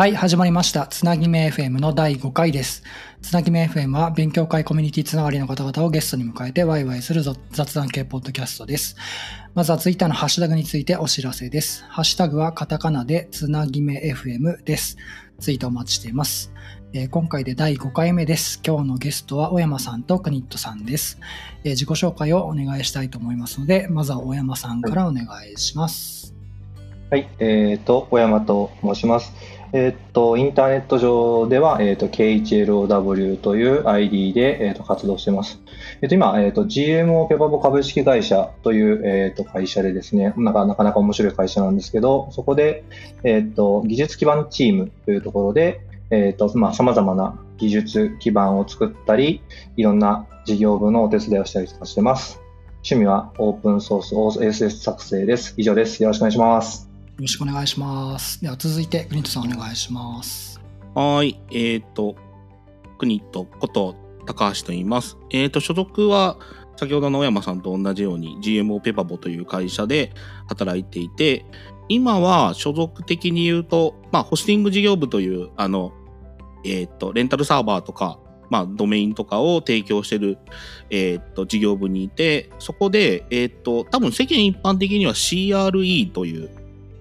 はい、始まりました。つなぎめ FM の第5回です。つなぎめ FM は勉強会コミュニティつながりの方々をゲストに迎えてワイワイする雑談系ポッドキャストです。まずはツイッターのハッシュタグについてお知らせです。ハッシュタグはカタカナでつなぎめ FM です。ツイートお待ちしています。えー今回で第5回目です。今日のゲストは小山さんとクニットさんです。えー自己紹介をお願いしたいと思いますので、まずは小山さんからお願いします。はい、えっ、と、小山と申します。えっ、と、インターネット上では、えっ、と、KHLOW という ID で、えっと活動しています。えっ、と、今、えっ、と、GMO ペパボ株式会社という、えっ、と、会社でですね、なかなかなか面白い会社なんですけど、そこで、えっ、と、技術基盤チームというところで、えっ、と、まあ、様々な技術基盤を作ったり、いろんな事業部のお手伝いをしたりとかしてます。趣味はオープンソース OSS 作成です。以上です。よろしくお願いします。よろしくお願いします。では続いてクニットさんお願いします。はい。えっ、と、クニットこと高橋と言います。えっ、と、所属は先ほどの小山さんと同じように GMO ペパボという会社で働いていて、今は所属的に言うと、まあ、ホスティング事業部という、あの、えっ、と、レンタルサーバーとか、まあ、ドメインとかを提供してる、えっ、と、事業部にいて、そこで、えっ、と、多分世間一般的には CRE という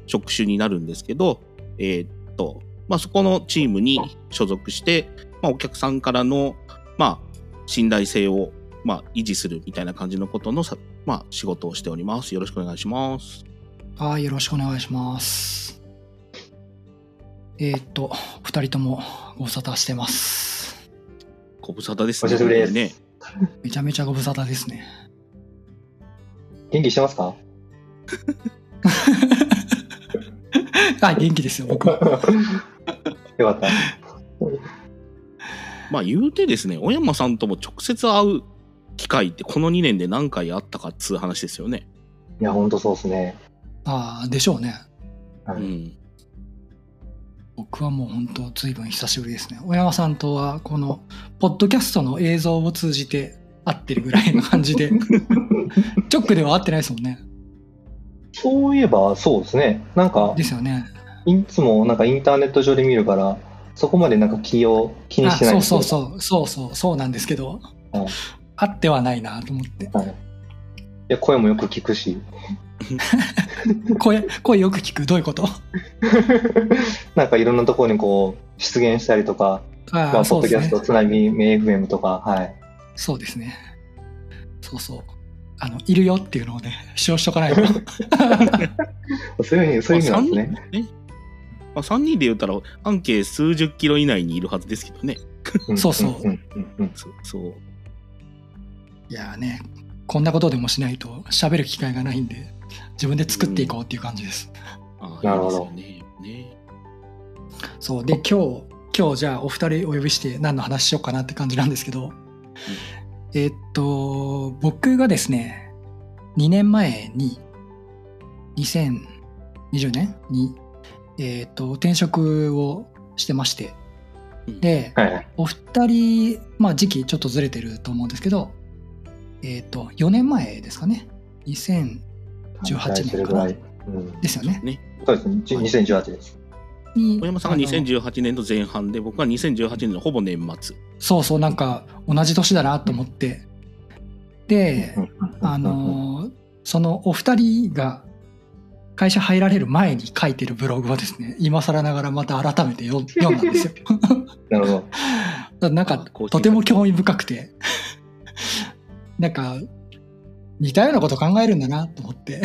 職種になるんですけど、えっ、と、まあ、そこのチームに所属して、まあ、お客さんからの、まあ、信頼性を、まあ、維持するみたいな感じのことのさ、まあ、仕事をしております。よろしくお願いします。はい、よろしくお願いします。えーっと、二人ともご無沙汰してます。ご無沙汰ですお久しぶりですね。めちゃめちゃご無沙汰ですね。元気してますか？はい、元気ですよ、僕は。よかった。まあ、言うてですね、小山さんとも直接会う機会ってこの2年で何回あったかっつう話ですよね。いや、ほんとそうですね。ああ、でしょうね。はいうん。僕はもう本当、ずいぶん久しぶりですね。小山さんとは、この、ポッドキャストの映像を通じて会ってるぐらいの感じで、直では会ってないですもんね。そういえば、そうですね。なんかで、すよね。いつもなんかインターネット上で見るから、そこまでなんか気を気にあしてないそうそうそう、そうそう、そうなんですけど、はい会ってはないなと思って。はい。いや、声もよく聞くし。声、声よく聞く。どういうこと？なんかいろんなところにこう、出現したりとか、あまあ、ポッドキャスト、。つなぎ、メ FM とか、はい。そうですね。そうそう。あの、いるよっていうのをね、主張しとかないと。そういう意味、そういう意味なんですね。まあ三人？ね。まあ、3人で言ったら、半径数十キロ以内にいるはずですけどね。んそうそうんんうんそう。そういやーね、こんなことでもしないと喋る機会がないんで、自分で作っていこうっていう感じです。あなるほどね。ねそう。で、今日、今日じゃあお二人お呼びして何の話しようかなって感じなんですけど、えーっと、僕がですね、2年前に、2020年に、えーっと、転職をしてまして、で、はいはい。お二人、まあ時期ちょっとずれてると思うんですけど、えっ、と、4年前ですかね。2018年かな。はいうん、ですよね。ね。そうですね。じ2018です。に小山さんがあの2018年の前半で、僕は2018年のほぼ年末。そうそう、なんか同じ年だなと思って。で、うんあ、のーそのお二人が会社入られる前に書いてるブログをですね、今更ながらまた改めて読んだんですよ。なるほど。なんかとても興味深くて、なんか似たようなこと考えるんだなと思って。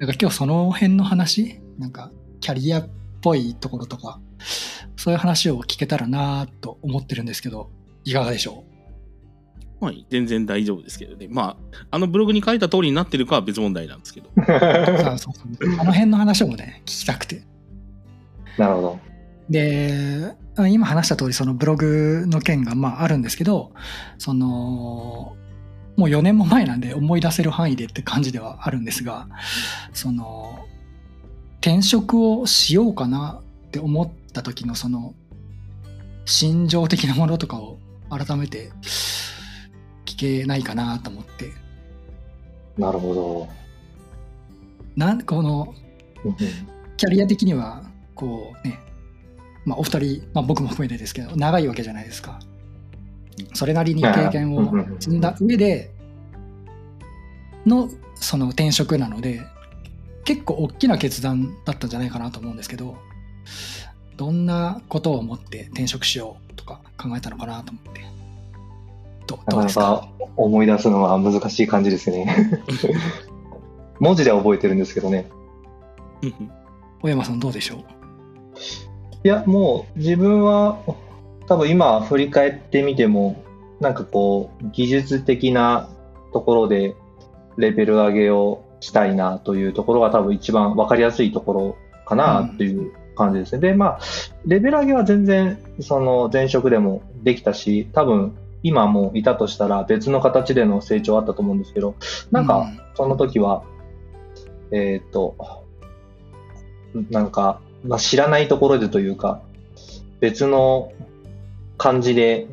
なんか今日その辺の話、なんかキャリアっぽいところとか、そういう話を聞けたらなと思ってるんですけど、いかがでしょまあ、全然大丈夫ですけどね。まあ、あのブログに書いた通りになってるかは別問題なんですけど。あ そうそうあの辺の話もね、聞きたくて。なるほど。で、あ今話した通りそのブログの件がまああるんですけど、その、もう4年も前なんで思い出せる範囲でって感じではあるんですが、その、転職をしようかなって思った時のその、心情的なものとかを改めて聞けないかなと思って、なるほど。なんこのキャリア的にはこうね、まあ、お二人、まあ、僕も含めてですけど長いわけじゃないですか。それなりに経験を積んだ上でのその転職なので結構大きな決断だったんじゃないかなと思うんですけどどんなことを思って転職しようとか考えたのかなと思ってどどうですか？思い出すのは難しい感じですね。文字では覚えてるんですけどね。小山さんどうでしょう？いやもう自分は多分今振り返ってみてもなんかこう技術的なところでレベル上げをしたいなというところが多分一番分かりやすいところかなっていう感じですね。うん、で、まあ、レベル上げは全然その前職でもできたし、多分今もいたとしたら別の形での成長あったと思うんですけど、なんかその時は、うん、えっ、と、なんか、まあ、知らないところでというか、別の感じで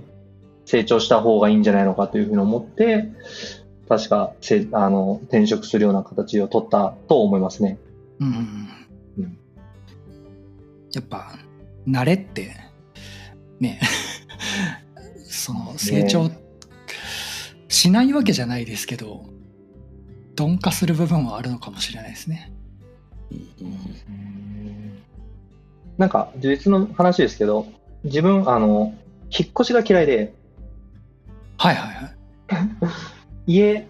成長した方がいいんじゃないのかというふうに思って、確かせあの転職するような形を取ったと思いますね。うん、うん、やっぱ慣れってね その成長しないわけじゃないですけど、鈍化する部分はあるのかもしれないですね。うん、なんか別の話ですけど自分あの引っ越しが嫌いで。はいはいはい 家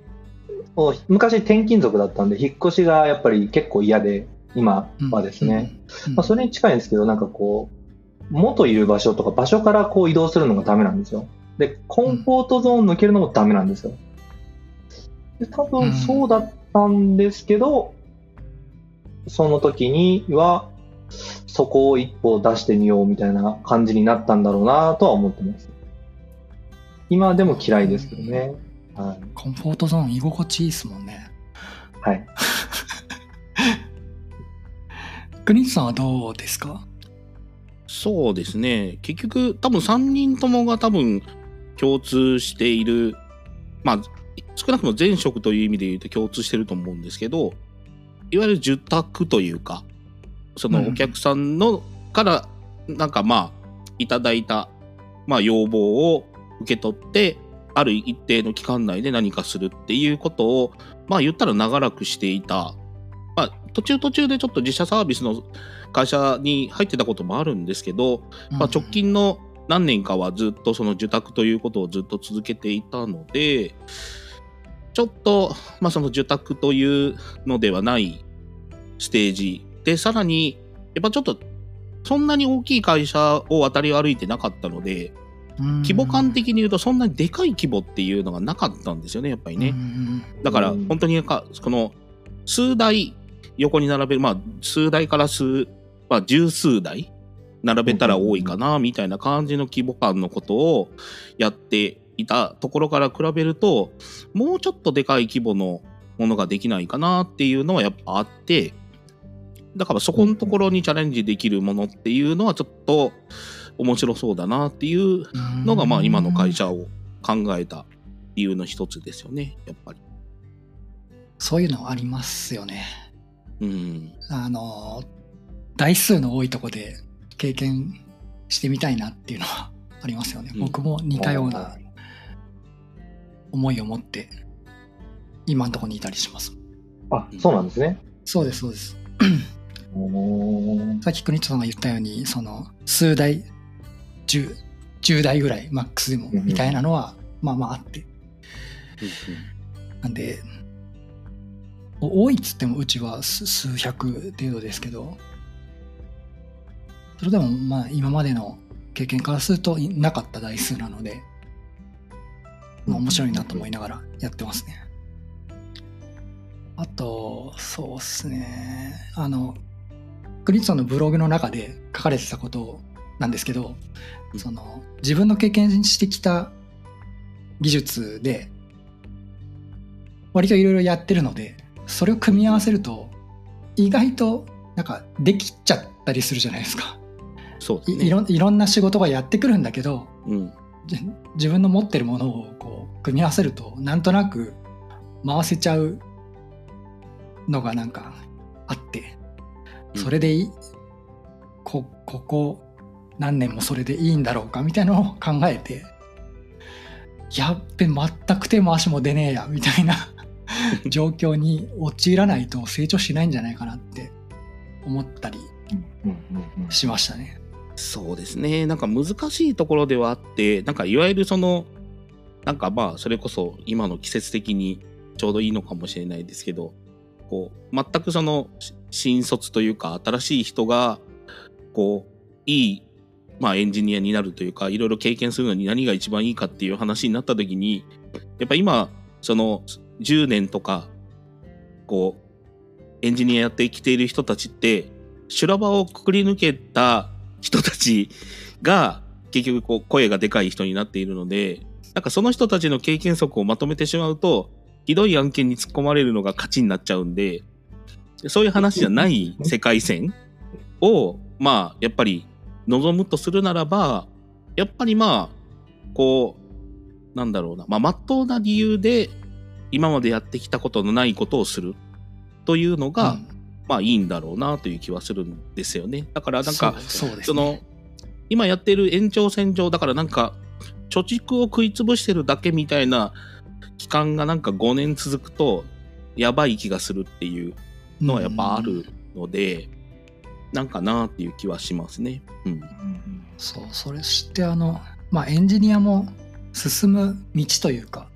を昔転勤族だったんで引っ越しがやっぱり結構嫌で今はですね、まあ、それに近いんですけどなんかこう元いる場所とか場所からこう移動するのがダメなんですよ。でコンフォートゾーン抜けるのもダメなんですよ。で多分そうだったんですけど、その時にはそこを一歩出してみようみたいな感じになったんだろうなとは思ってます。今でも嫌いですけどね、はい、コンフォートゾーン居心地いいですもんね。はい。クニッさんはどうですか？そうですね。結局、多分3人ともが多分共通している、まあ、少なくとも前職という意味で言うと共通してると思うんですけど、いわゆる受託というか、そのお客さんの、から、なんかまあ、いただいた、まあ、要望を受け取って、ある一定の期間内で何かするっていうことを、まあ言ったら長らくしていた。まあ途中途中でちょっと自社サービスの会社に入ってたこともあるんですけど、まあ直近の何年かはずっとその受託ということをずっと続けていたので、ちょっと、まあその受託というのではないステージで、さらに、やっぱちょっとそんなに大きい会社を渡り歩いてなかったので、規模感的に言うとそんなにでかい規模っていうのがなかったんですよねやっぱりね。だから本当にこの数台横に並べるまあ数台から数、まあ、十数台並べたら多いかなみたいな感じの規模感のことをやっていたところから比べるともうちょっとでかい規模のものができないかなっていうのはやっぱあってだからそこのところにチャレンジできるものっていうのはちょっと面白そうだなっていうのが、まあ今の会社を考えた理由の一つですよね、やっぱり。そういうのありますよね。うん。あの、台数の多いとこで経験してみたいなっていうのは ありますよね。うん、僕も似たような思いを持って、今のところにいたりします。あ、そうなんですね。そうです、そうです。さっきクニットさんが言ったように、その数台 10, 10台ぐらいマックスでもみたいなのは、まあまああって。なんで、多いっつってもうちは数百程度ですけど、それでもまあ今までの経験からするとなかった台数なので、まあ、面白いなと思いながらやってますね。あと、そうっすね。あの、クリッツさんのブログの中で書かれてたことなんですけど、その自分の経験してきた技術で割といろいろやってるのでそれを組み合わせると意外となんかできちゃったりするじゃないですか。そうね、いろいろんな仕事がやってくるんだけど、うん、自分の持ってるものをこう組み合わせるとなんとなく回せちゃうのがなんかあって。それでこここ何年もそれでいいんだろうかみたいなのを考えてやっべ全く手も足も出ねえやみたいな 状況に陥らないと成長しないんじゃないかなって思ったりしましたね。そうですね。なんか難しいところではあって、なんかいわゆるその、なんかまあ、それこそ今の季節的にちょうどいいのかもしれないですけど、こう、全くその、し新卒というか、新しい人が、こう、いい、まあエンジニアになるというか、いろいろ経験するのに何が一番いいかっていう話になった時に、やっぱ今、その、10年とか、こう、エンジニアやってきている人たちって、修羅場をくくり抜けた人たちが結局こう声がでかい人になっているのでなんかその人たちの経験則をまとめてしまうとひどい案件に突っ込まれるのが勝ちになっちゃうんでそういう話じゃない世界線をまあやっぱり望むとするならばやっぱりまあこうなんだろうなまあ真っ当な理由で今までやってきたことのないことをするというのが、うんまあいいんだろうなという気はするんですよね。だからなんか、そうそうですその、今やってる延長線上、だからなんか、貯蓄を食い潰してるだけみたいな期間がなんか5年続くと、やばい気がするっていうのはやっぱあるので、なんかなっていう気はしますね。うん。うんそうそれしてあのまあエンジニアも進む道というか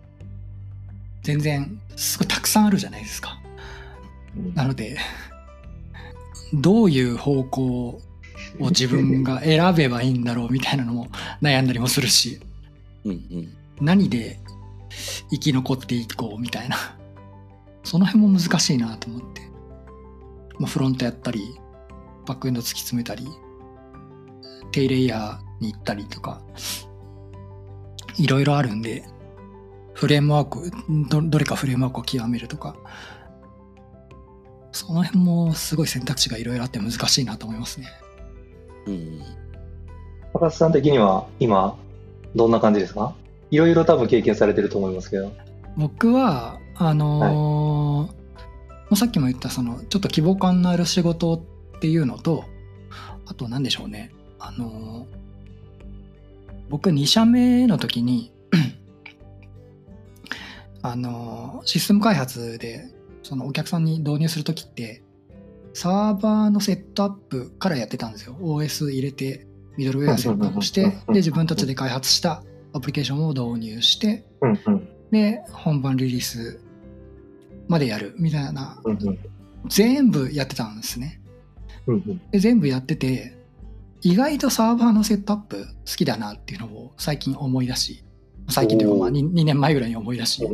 全然すごいたくさんあるじゃないですかうんなのでどういう方向を自分が選べばいいんだろうみたいなのも悩んだりもするしうんうん。何で生き残っていこうみたいなその辺も難しいなと思って、まあ、フロントやったりバックエンド突き詰めたり低レイヤーに行ったりとかいろいろあるんでフレームワークどどれかフレームワークを極めるとかその辺もすごい選択肢がいろいろあって難しいなと思いますねうん。高須さん的には今、どんな感じですか？いろいろ多分経験されてると思いますけど。僕はあのーもうさっきも言ったそのちょっと希望感のある仕事っていうのとあと何でしょうね。あのー僕2社目の時に あのーシステム開発でそのお客さんに導入する時ってサーバーのセットアップからやってたんですよ。OS 入れてミドルウェアセットアップしてで自分たちで開発したアプリケーションを導入してで本番リリースまでやるみたいな。全部やってたんですねで全部やってて意外とサーバーのセットアップ好きだなっていうのを最近思い出し最近というかまあおー。2, 2年前ぐらいに思い出し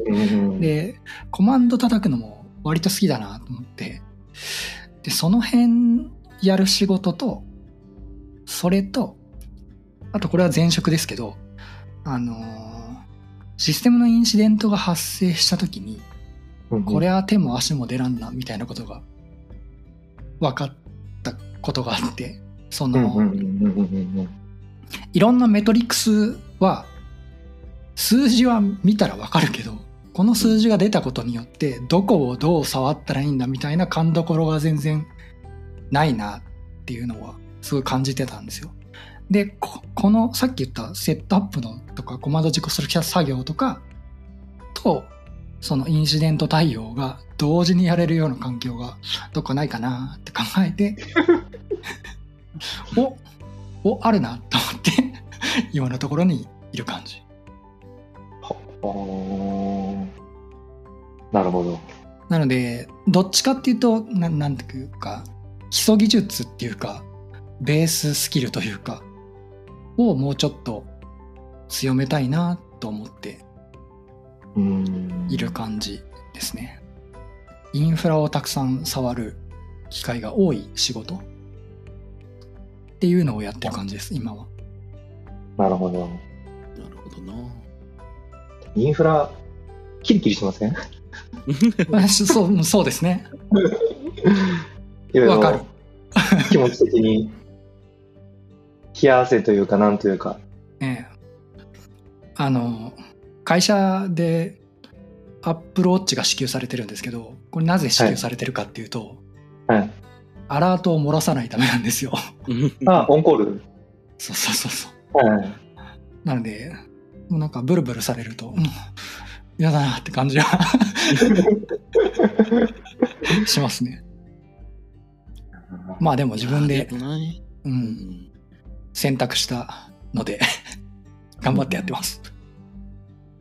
でコマンド叩くのも割と好きだなと思ってでその辺やる仕事とそれとあとこれは前職ですけどあのーシステムのインシデントが発生した時にうんこれは手も足も出らんなみたいなことが分かったことがあってそのいろんなメトリックスは数字は見たら分かるけどこの数字が出たことによってどこをどう触ったらいいんだみたいな勘どころが全然ないなっていうのはすごい感じてたんですよ。でここのさっき言ったセットアップのとかコマンド実行する作業とかとそのインシデント対応が同時にやれるような環境がどっかないかなって考えて おおあるなと思って 今のところにいる感じなるほど。なのでどっちかっていうとななんていうか基礎技術っていうかベーススキルというかをもうちょっと強めたいなと思ってうんいる感じですね。インフラをたくさん触る機会が多い仕事っていうのをやってる感じです今は。なるほど。なるほどな。インフラ、キリキリしません？そうそうですね。わかる。気持ち的に冷や汗というか、なんというか。ええ、あの会社でアップルウォッチが支給されてるんですけどこれなぜ支給されてるかっていうと、はい。アラートを漏らさないためなんですよ。あ、オンコール。そうそうそうそう。はい。なので、もうなんかブルブルされると、うん、嫌だなって感じが しますね。まあでも自分で、う、うんん選択したので、頑張ってやってます。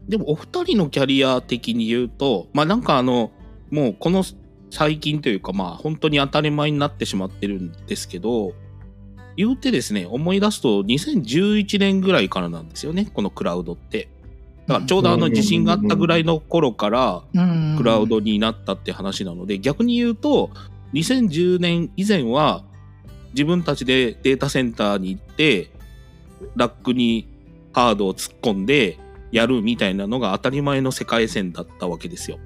でもお二人のキャリア的に言うとまあなんかあのもうこの最近というかまあ本当に当たり前になってしまってるんですけど言うてですね思い出すと2011年ぐらいからなんですよねこのクラウドって。だからちょうどあの地震があったぐらいの頃からうんクラウドになったって話なので逆に言うと2010年以前は自分たちでデータセンターに行ってラックにハードを突っ込んでやるみたいなのが当たり前の世界線だったわけですよ。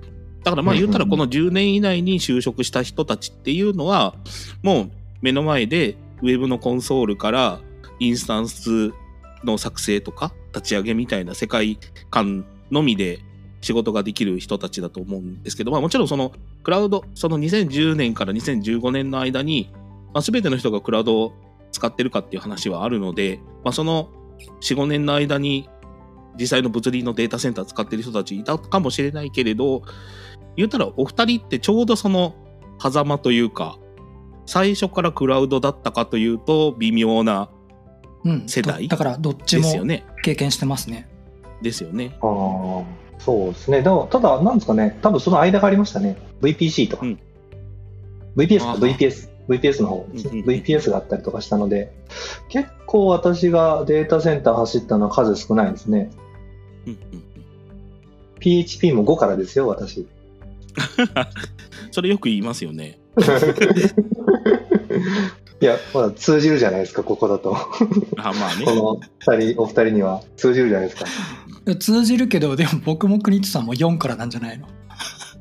だからまあ言ったらこの10年以内に就職した人たちっていうのはもう目の前でウェブのコンソールからインスタンスの作成とか立ち上げみたいな世界観のみで仕事ができる人たちだと思うんですけど、まあもちろんそのクラウド、その2010年から2015年の間に、まあ、全ての人がクラウドを使ってるかっていう話はあるので、まあその4、5年の間に実際の物理のデータセンター使ってる人たちいたかもしれないけれど、言ったらお二人ってちょうどその狭間というか、最初からクラウドだったかというと微妙なうん世代だからどっちもですよね。経験してますね。ですよね。ああ、そうですね。でも、ただ、なんですかね、多分その間がありましたね。VPC とか。うん VPS か、VPS。VPS の方ですね、うんうんうん VPS があったりとかしたので、結構私がデータセンター走ったのは数少ないですね。うんうん PHP も5からですよ、私。それよく言いますよね。いや、まだ通じるじゃないですか、ここだと。あまあね。この二人、お二人には通じるじゃないですか。通じるけど、でも僕も国津さんも4からなんじゃないの？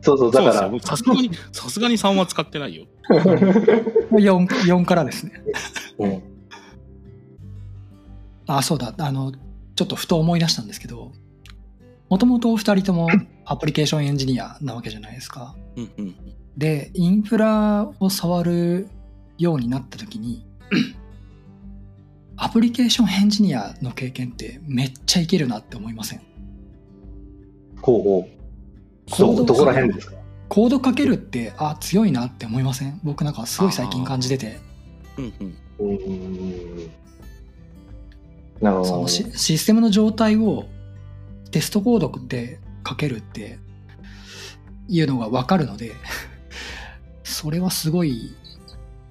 そうそう、だから、さすがに、さすがに3は使ってないよ。4, 4からですね。うん、あ、そうだ。あの、ちょっとふと思い出したんですけど、もともとお二人ともアプリケーションエンジニアなわけじゃないですか。うんうんで、インフラを触るようになった時に、アプリケーションエンジニアの経験ってめっちゃいけるなって思いません？ほうほう。コードど、どこら辺ですか？コードかけるって、あ、強いなって思いません？僕なんかすごい最近感じてて、うんうんうーん。なるほどその。シシステムの状態をテストコードで書けるっていうのが分かるので、それはすごい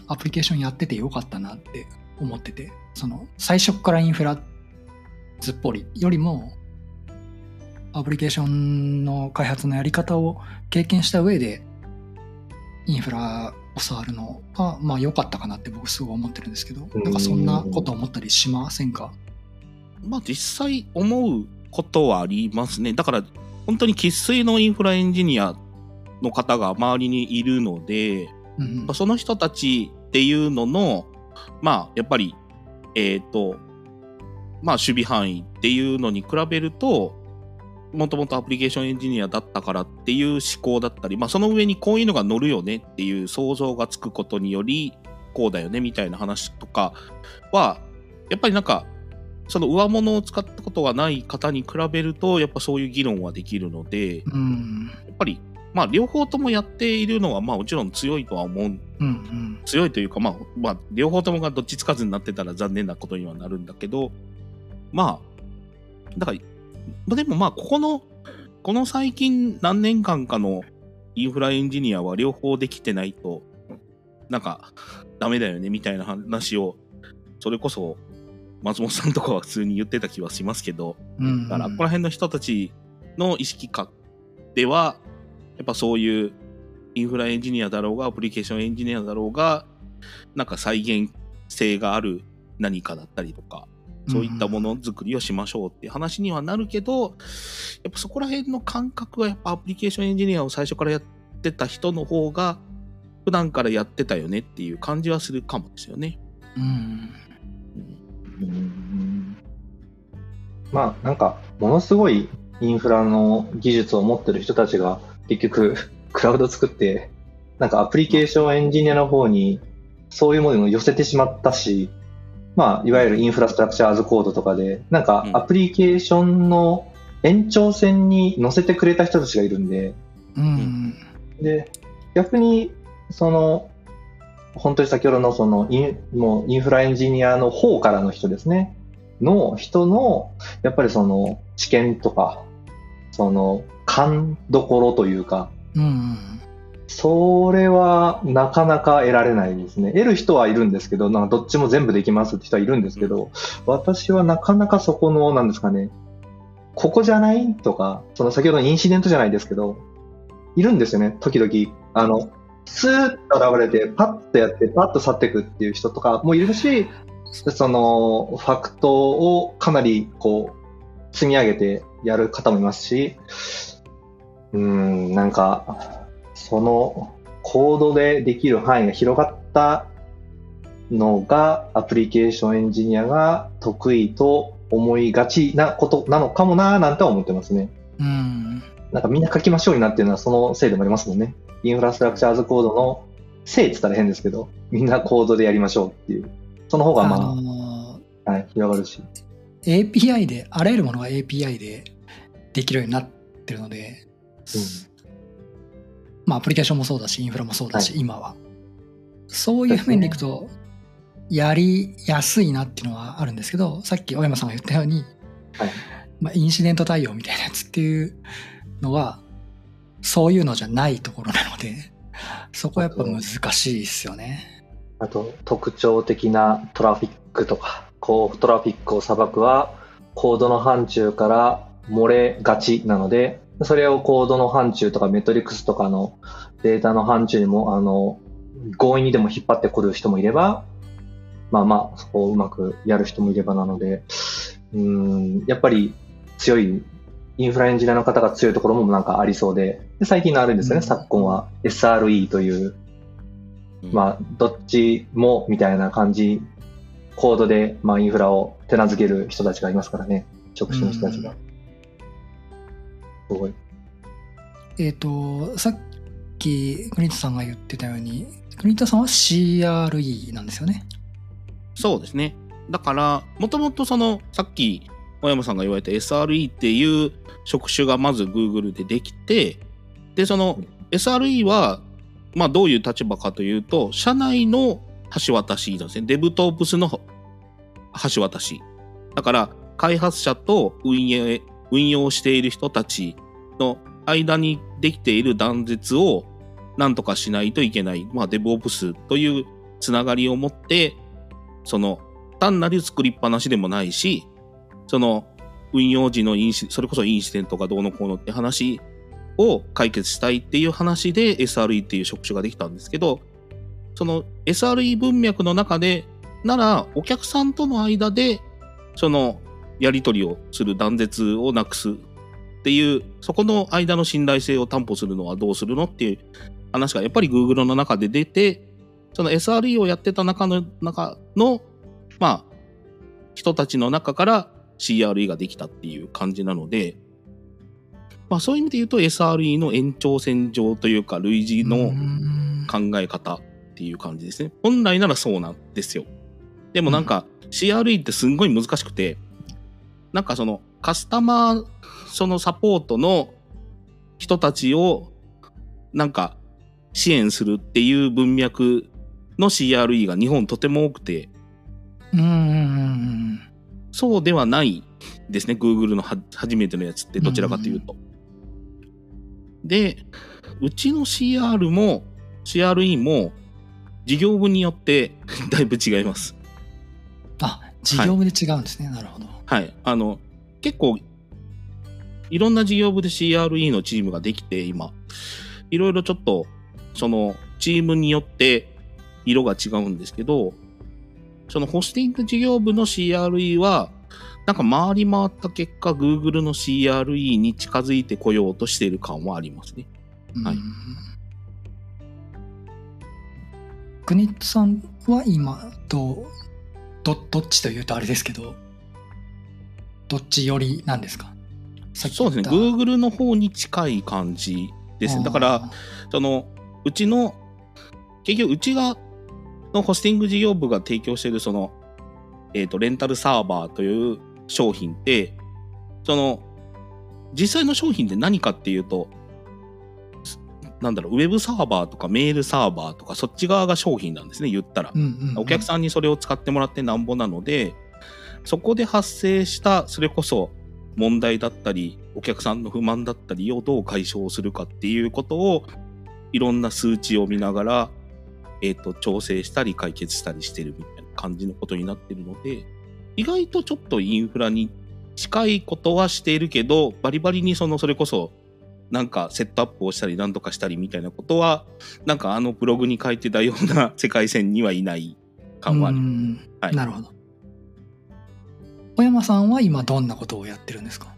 アプリケーションやっててよかったなって思ってて、その最初からインフラずっぽりよりも、アプリケーションの開発のやり方を経験した上で、インフラを触るのは、まあ良かったかなって僕すごい思ってるんですけど、なんかそんなこと思ったりしませんか？まあ実際思うことはありますね。だから本当に生粋のインフラエンジニアの方が周りにいるので、うんその人たちっていうのの、まあやっぱり、えっ、と、まあ守備範囲っていうのに比べると、もともとアプリケーションエンジニアだったからっていう思考だったり、まあその上にこういうのが乗るよねっていう想像がつくことにより、こうだよねみたいな話とかは、やっぱりなんか、その上物を使ったことがない方に比べると、やっぱそういう議論はできるので、うん。やっぱり、まあ両方ともやっているのは、まあもちろん強いとは思うん。うんうん。強いというか、まあ、まあ、両方ともがどっちつかずになってたら残念なことにはなるんだけど、まあ、だから、まあでもまあ、ここの、この最近何年間かのインフラエンジニアは両方できてないと、なんか、ダメだよね、みたいな話を、それこそ、松本さんとかは普通に言ってた気はしますけど、うんだから、ここら辺の人たちの意識下では、やっぱそういうインフラエンジニアだろうが、アプリケーションエンジニアだろうが、なんか再現性がある何かだったりとか、そういったものづくりをしましょうって話にはなるけど、やっぱそこら辺の感覚はやっぱアプリケーションエンジニアを最初からやってた人の方が、普段からやってたよねっていう感じはするかもですよね。うんうんまあなんかものすごいインフラの技術を持ってる人たちが結局 クラウド作ってなんかアプリケーションエンジニアの方にそういうものを寄せてしまったし、まあ、いわゆるインフラストラクチャーズコードとかで、なんかアプリケーションの延長線に乗せてくれた人たちがいるんで、うん。で、逆に、その、本当に先ほどのそのイン、もうインフラエンジニアの方からの人ですね、の人の、やっぱりその知見とか、その勘どころというか、うん。それはなかなか得られないですね。得る人はいるんですけど、なんかどっちも全部できますって人はいるんですけど、私はなかなかそこの、なんですかね、ここじゃないとか、その先ほどのインシデントじゃないですけど、いるんですよね、時々。あの、スーッと現れて、パッとやって、パッと去っていくっていう人とかもいるし、その、ファクトをかなり、こう、積み上げてやる方もいますし、うん、なんか、その、コードでできる範囲が広がったのが、アプリケーションエンジニアが得意と思いがちなことなのかもななんて思ってますね。うん。なんかみんな書きましょうになってるのはそのせいでもありますもんね。インフラストラクチャーズコードのせいって言ったら変ですけど、みんなコードでやりましょうっていう。その方があまのあ、はい、広がるし。API で、あらゆるものが API でできるようになってるので、まあアプリケーションもそうだし、インフラもそうだし、は今は。そういう面でいくと、やりやすいなっていうのはあるんですけど、さっき小山さんが言ったように、はいまあ、インシデント対応みたいなやつっていうのは、そういうのじゃないところなので、そこはやっぱ難しいですよね。あと、特徴的なトラフィックとか、こう、トラフィックを裁くは、コードの範疇から漏れがちなので、それをコードの範疇とかメトリクスとかのデータの範疇にも、あの、強引にでも引っ張ってくる人もいれば、まあまあ、そこをうまくやる人もいればなので、うん、やっぱり強い、インフラエンジニアの方が強いところもなんかありそうで、で最近のあるんですよね、うん昨今は SRE という、まあ、どっちもみたいな感じ、コードで、まあ、インフラを手なずける人たちがいますからね、職種の人たちが。すごい。えっ、と、さっき国田さんが言ってたように、国田さんは CRE なんですよね。そうですね。だから、もともとその、さっき、小山さんが言われた SRE っていう職種がまず Google でできて、で、その SRE は、まあどういう立場かというと、社内の橋渡しなんですね。デブトープスの橋渡し。だから、開発者と運営、運用している人たちの間にできている断絶をなんとかしないといけない。まあ、デブオプスというつながりを持って、その単なる作りっぱなしでもないし、その運用時のインシ、それこそインシデントがどうのこうのって話を解決したいっていう話で SRE っていう職種ができたんですけど、その SRE 文脈の中で、ならお客さんとの間で、そのやり取りをする断絶をなくすっていう、そこの間の信頼性を担保するのはどうするのっていう話がやっぱり Google の中で出て、その SRE をやってた中の、中の、まあ、人たちの中から CRE ができたっていう感じなので、まあそういう意味で言うと SRE の延長線上というか類似うのん考え方っていう感じですね。本来ならそうなんですよ。でもなんか CRE ってすんごい難しくて、なんかそのカスタマーそのサポートの人たちをなんか支援するっていう文脈の CRE が日本とても多くて、うんそうではないですね。Google のは初めてのやつってどちらかというと。で、うちの CR も CRE も事業部によって だいぶ違います。あ、事業部で違うんですね。なるほど。はい。あの、結構、いろんな事業部で CRE のチームができて、今、いろいろちょっと、その、チームによって色が違うんですけど、そのホスティング事業部の CRE は、なんか回り回った結果、Google の CRE に近づいてこようとしている感はありますね。はいうん国津さんは今どうどどっちというとあれですけどどっち寄りなんですか？そうですね。Google の方に近い感じですね。だから、その、うちの、結局うちがのホスティング事業部が提供しているその、えっ、と、レンタルサーバーという商品って、その、実際の商品って何かっていうと、すなんだろう、ウェブサーバーとかメールサーバーとか、そっち側が商品なんですね、言ったら。お客さんにそれを使ってもらってなんぼなので、そこで発生した、それこそ問題だったり、お客さんの不満だったりをどう解消するかっていうことを、いろんな数値を見ながら、えっ、と、調整したり解決したりしてるみたいな感じのことになってるので、意外とちょっとインフラに近いことはしているけど、バリバリにその、それこそ、なんかセットアップをしたりなんとかしたりみたいなことは、なんかあのブログに書いてたような世界線にはいない感はある。うんはいなるほど。小山さんは今どんなことをやってるんですか？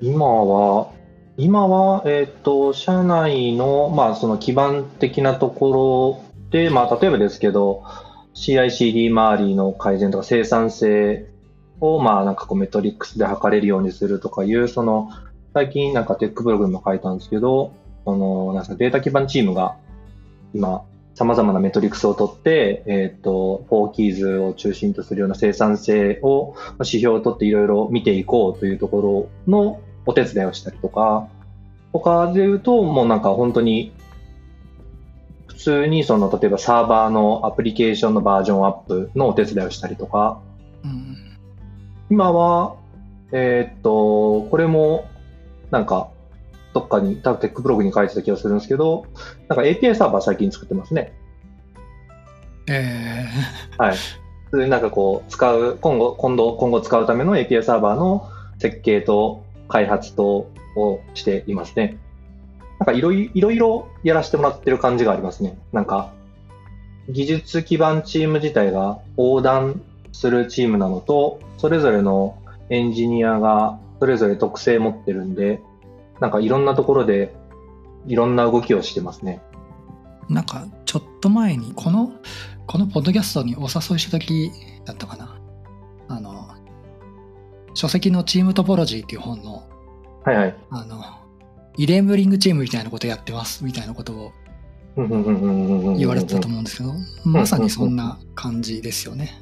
今は、今は、えっ、と、社内の、まあ、その基盤的なところで、まあ、例えばですけど、CICD 周りの改善とか生産性を、まあ、なんかこう、メトリックスで測れるようにするとかいう、その、最近なんかテックブログにも書いたんですけど、その、なんか、データ基盤チームが、今、様々なメトリックスを取って、えっ、と、4キーズを中心とするような生産性を、指標を取っていろいろ見ていこうというところのお手伝いをしたりとか、他で言うと、もうなんか本当に、普通にその、例えばサーバーのアプリケーションのバージョンアップのお手伝いをしたりとか、うん今は、えーっと、これも、なんか、どっかに、多分テックブログに書いてた気がするんですけど、なんか API サーバー最近作ってますね。えはい。なんかこう、使う、今後、今度、今後使うための API サーバーの設計と開発とをしていますね。なんかいろいいろやらせてもらってる感じがありますね。なんか、技術基盤チーム自体が横断するチームなのと、それぞれのエンジニアがそれぞれ特性持ってるんで、なんかいろんなところでいろんな動きをしてますね。なんかちょっと前にこのこのポッドキャストにお誘いした時だったかな書籍のチームトポロジーっていう本のはいはい。あのイレンブリングチームみたいなことやってますみたいなことを言言われてたと思うんですけど、まさにそんな感じですよね。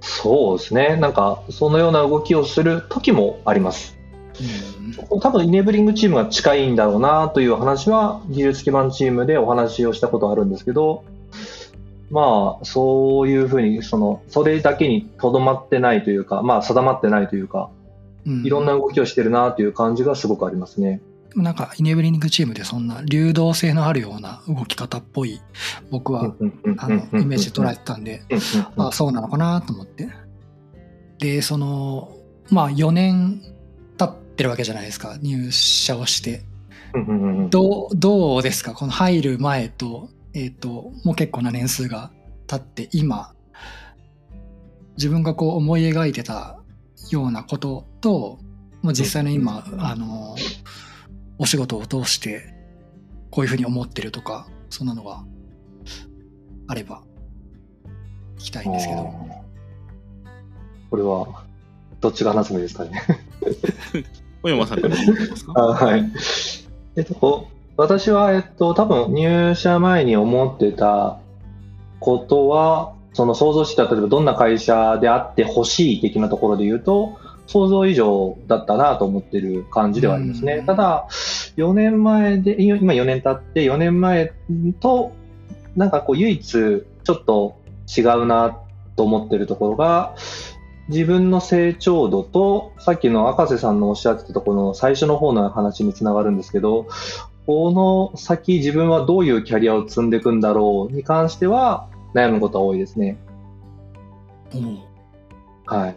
そうですね。なんか、そのような動きをする時もあります。うん多分、イネブリングチームが近いんだろうなという話は、技術基盤チームでお話をしたことあるんですけど、まあ、そういうふうに、その、それだけにとどまってないというか、まあ、定まってないというか、うん。いろんな動きをしてるなという感じがすごくありますね。なんかイネブリングチームでそんな流動性のあるような動き方っぽい僕はあのイメージ捉えてたんであそうなのかなと思って。でそのまあ4年経ってるわけじゃないですか入社をして。どうどうですか？この入る前とえっ、ともう結構な年数が経って今自分がこう思い描いてたようなことともう実際の今あのお仕事を通してこういうふうに思ってるとかそんなのがあれば聞きたいんですけどこれは、どっちが話すのですかね？小山さんからすか？あはい。えっと、私は、えっと、多分入社前に思ってたことは、その想像してた、例えばどんな会社であってほしい的なところで言うと、想像以上だったなと思ってる感じではありますね。うんただ、4年前で、今4年経って、4年前と、なんかこう唯一ちょっと違うなと思ってるところが、自分の成長度と、さっきの赤瀬さんのおっしゃってたところの最初の方の話につながるんですけど、この先自分はどういうキャリアを積んでいくんだろうに関しては悩むことは多いですね。おうはい。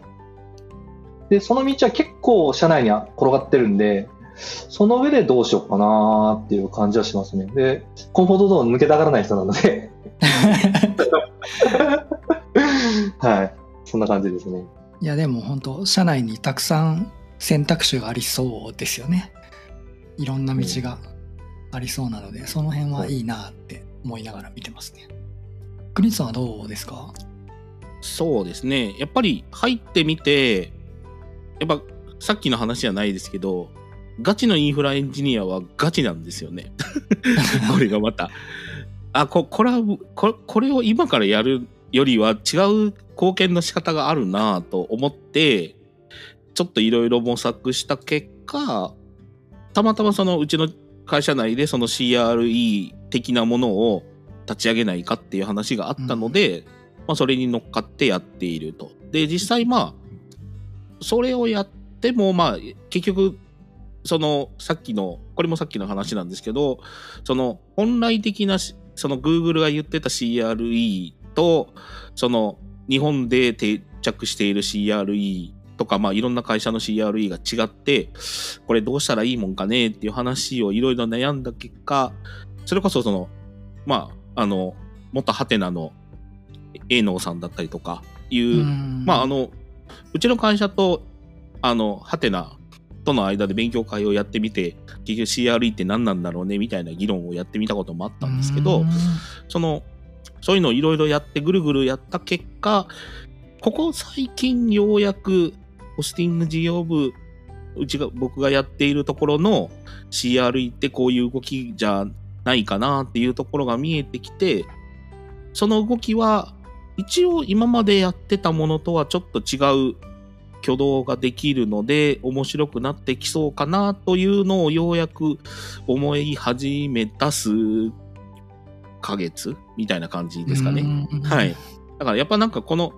で、その道は結構社内には転がってるんで、その上でどうしようかなっていう感じはしますね。で、コンフォートゾーン抜けたがらない人なので、はい。そんな感じですね。いやでも本当社内にたくさん選択肢がありそうですよねいろんな道がありそうなので、その辺はいいなって思いながら見てますね国津さんはどうですか？そうですね。やっぱり入ってみて、やっぱさっきの話じゃないですけど、ガチのインフラエンジニアはガチなんですよね。これがまた。あここれはここれを今からやるよりは違う貢献の仕方があるなと思ってちょっといろいろ模索した結果たまたまそのうちの会社内でその CRE 的なものを立ち上げないかっていう話があったので、まあ、それに乗っかってやっていると。で実際まあそれをやってもまあ結局そのさっきのこれもさっきの話なんですけどその本来的なしその Google が言ってた CRE とその日本で定着している CRE とか、まあ、いろんな会社の CRE が違って、これどうしたらいいもんかねっていう話をいろいろ悩んだ結果、それこそその、まあ、あの、元ハテナの営農さんだったりとかいう、うん。まあ、あの、うちの会社と、あの、ハテナとの間で勉強会をやってみて、結局 CRE って何なんだろうねみたいな議論をやってみたこともあったんですけど、うん。その、そういうのをいろいろやってぐるぐるやった結果、ここ最近ようやくホスティング事業部、うちが、僕がやっているところの CRE ってこういう動きじゃないかなっていうところが見えてきて、その動きは一応今までやってたものとはちょっと違う挙動ができるので面白くなってきそうかなというのをようやく思い始めた数ヶ月みたいな感じですかね。うんはい。だからやっぱなんかこの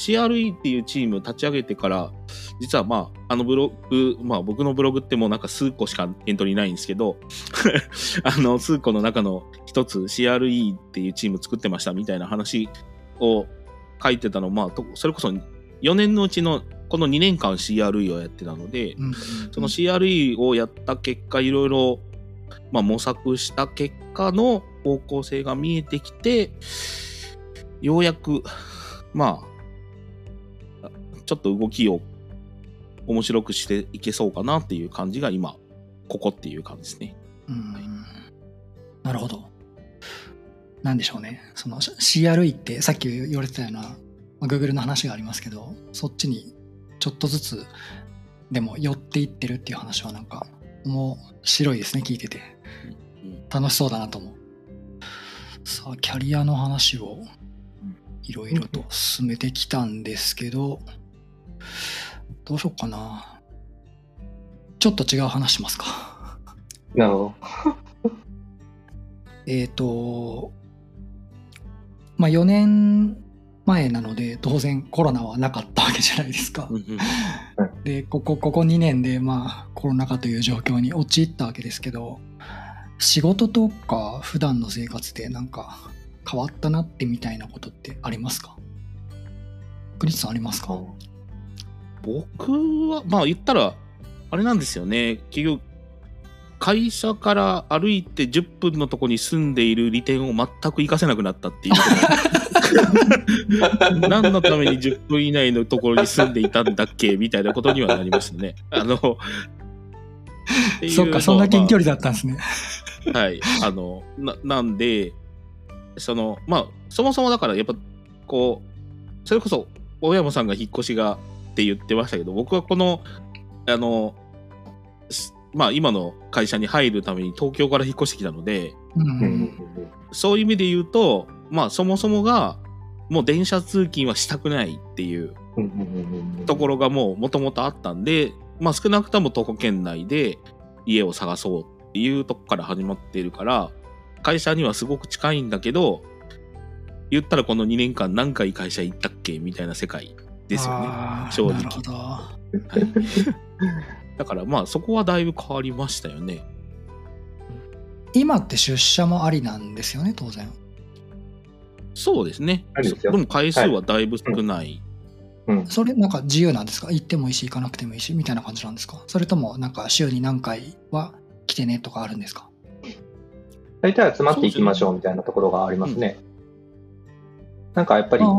CRE っていうチーム立ち上げてから、実はまあ、あのブログ、まあ僕のブログってもうなんか数個しかエントリーないんですけど、あの数個の中の一つ CRE っていうチーム作ってましたみたいな話を書いてたの、まあ、とそれこそ4年のうちのこの2年間 CRE をやってたので、うん。その CRE をやった結果、いろいろ、まあ、模索した結果の方向性が見えてきて、ようやく、まあ、ちょっと動きを面白くしていけそうかなっていう感じが今、ここっていう感じですね。うんなるほど。なんでしょうね。その CRE ってさっき言われてたような、まあ Google の話がありますけど、そっちにちょっとずつでも寄っていってるっていう話はなんか面白いですね、聞いてて。うん楽しそうだなと思う。さあ、キャリアの話をいろいろと進めてきたんですけど、どうしようかな。ちょっと違う話しますか。なるほ えっ、と、まあ4年前なので当然コロナはなかったわけじゃないですか。で、ここ、ここ2年でまあコロナ禍という状況に陥ったわけですけど、仕事とか普段の生活でなんか変わったなってみたいなことってありますか？クリスさんありますか？ど。僕は、まあ言ったら、あれなんですよね。結局、会社から歩いて10分のとこに住んでいる利点を全く活かせなくなったっていう。何のために10分以内のところに住んでいたんだっけみたいなことにはなりましたね。あの、そっか、そんな近距離だったんですね。はい。あの、な、なんで、その、まあ、そもそもだから、やっぱ、こう、それこそ、大山さんが引っ越しがって言ってましたけど、僕はこの、あの、すまあ、今の会社に入るために東京から引っ越してきたので。そういう意味で言うと、まあ、そもそもが、もう電車通勤はしたくないっていうところがもう元々あったんで、まあ少なくとも徒歩圏内で家を探そうっていうとこから始まっているから、会社にはすごく近いんだけど、言ったらこの2年間何回会社行ったっけみたいな世界ですよね。正直なるほど。だからまあそこはだいぶ変わりましたよね。今って出社もありなんですよね、当然。そうですね。ですよでも回数はだいぶ少ない。うんそれなんか自由なんですか？行ってもいいし行かなくてもいいしみたいな感じなんですか？それともなんか週に何回は来てねとかあるんですか？大体集まっていきましょうみたいなところがありますね。なんかやっぱり、ね。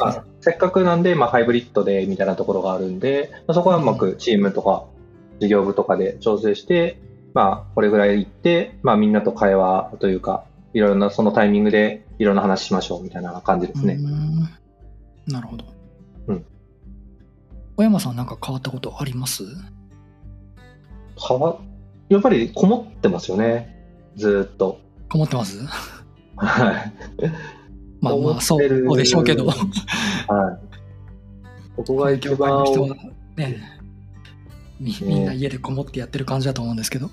あせっかくなんで、まあ、ハイブリッドでみたいなところがあるんで、まあ、そこはうまくチームとか事業部とかで調整して、まあ、これぐらい行って、まあ、みんなと会話というか、いろいろなそのタイミングでいろんな話しましょうみたいな感じですねなるほど。うん。小山さんなんか変わったことあります？変わやっぱりこもってますよね。ずーっと。こもってます？はい。まあまあ、そうでしょうけど。はい。ここが一業界の番人はね、みみんな家でこもってやってる感じだと思うんですけど。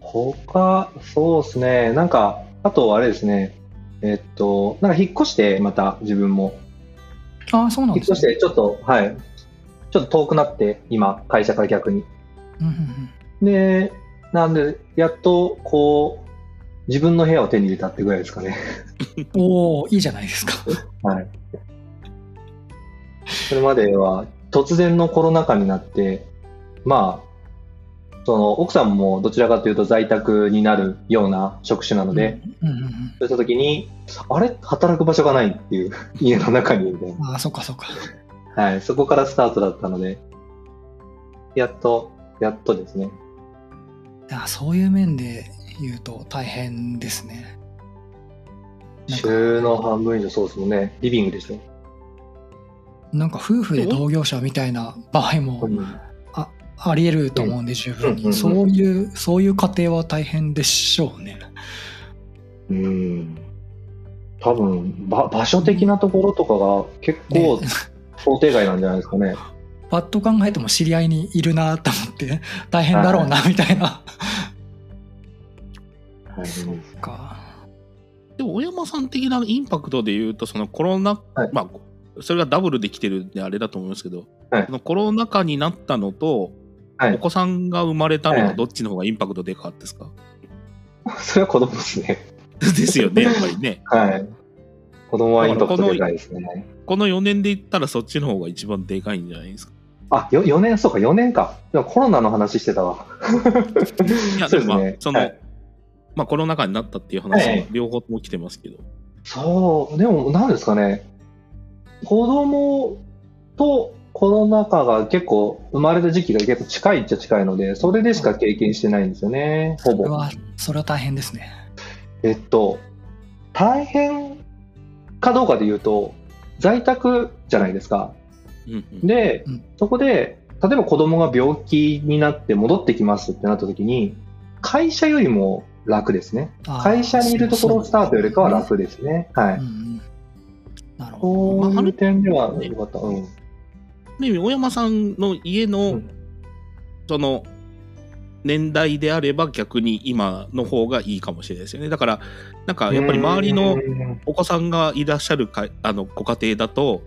他、そうですね。なんか、あとあれですね。えっと、なんか引っ越して、また自分も。ああ、そうなんですね。引っ越して、ちょっと、はい。ちょっと遠くなって、今、会社から逆に。うんうんうんで、なんで、やっと、こう、自分の部屋を手に入れたってぐらいですかね。おおいいじゃないですか。はい。それまでは、突然のコロナ禍になって、まあ、その、奥さんもどちらかというと在宅になるような職種なので、うんうんうんそういった時に、あれ？働く場所がないっていう、家の中にみたいな。ああ、そっかそっか。はい。そこからスタートだったので、やっと、やっとですね。いやそういう面で言うと大変ですね。週の半分以上そうですもんね。リビングでしょ。なんか夫婦で同業者みたいな場合もうんあり得ると思うんで十分に。そういう、そういう家庭は大変でしょうね。うん。多分、ば、場所的なところとかが結構ね想定外なんじゃないですかね。パッと考えても知り合いにいるなと思って大変だろうなみたいな。はい。か。でも、小山さん的なインパクトで言うと、そのコロナ、はいまあ、それがダブルできてるんであれだと思いますけど、はいそのコロナ禍になったのと、はいお子さんが生まれたのははいどっちの方がインパクトでかかったですか、それは子供ですね。ですよね、やっぱりね。はい。子供はインパクトでかいですね。この4年で言ったらそっちの方が一番でかいんじゃないですか？あ、よ4年、そうか、4年か。でもコロナの話してたわ。いや、そうですねその、はいまあコロナ禍になったっていう話はいは両方とも来てますけど。そう、でも、なんですかね。子供とコロナ禍が結構、生まれた時期が結構近いっちゃ近いので、それでしか経験してないんですよね、ほぼそれ。は、それは大変ですね。えっと、大変かどうかで言うと、在宅じゃないですか。うんうんで、うんそこで、例えば子供が病気になって戻ってきますってなった時に、会社よりも楽ですね。会社にいるところスタートよりかは楽ですね。はい。なるほど。こういう点ではよかった。うん。ね大山さんの家の、うんその年代であれば逆に今の方がいいかもしれないですよねだからなんかやっぱり周りのうんお子さんがいらっしゃるかあのご家庭だと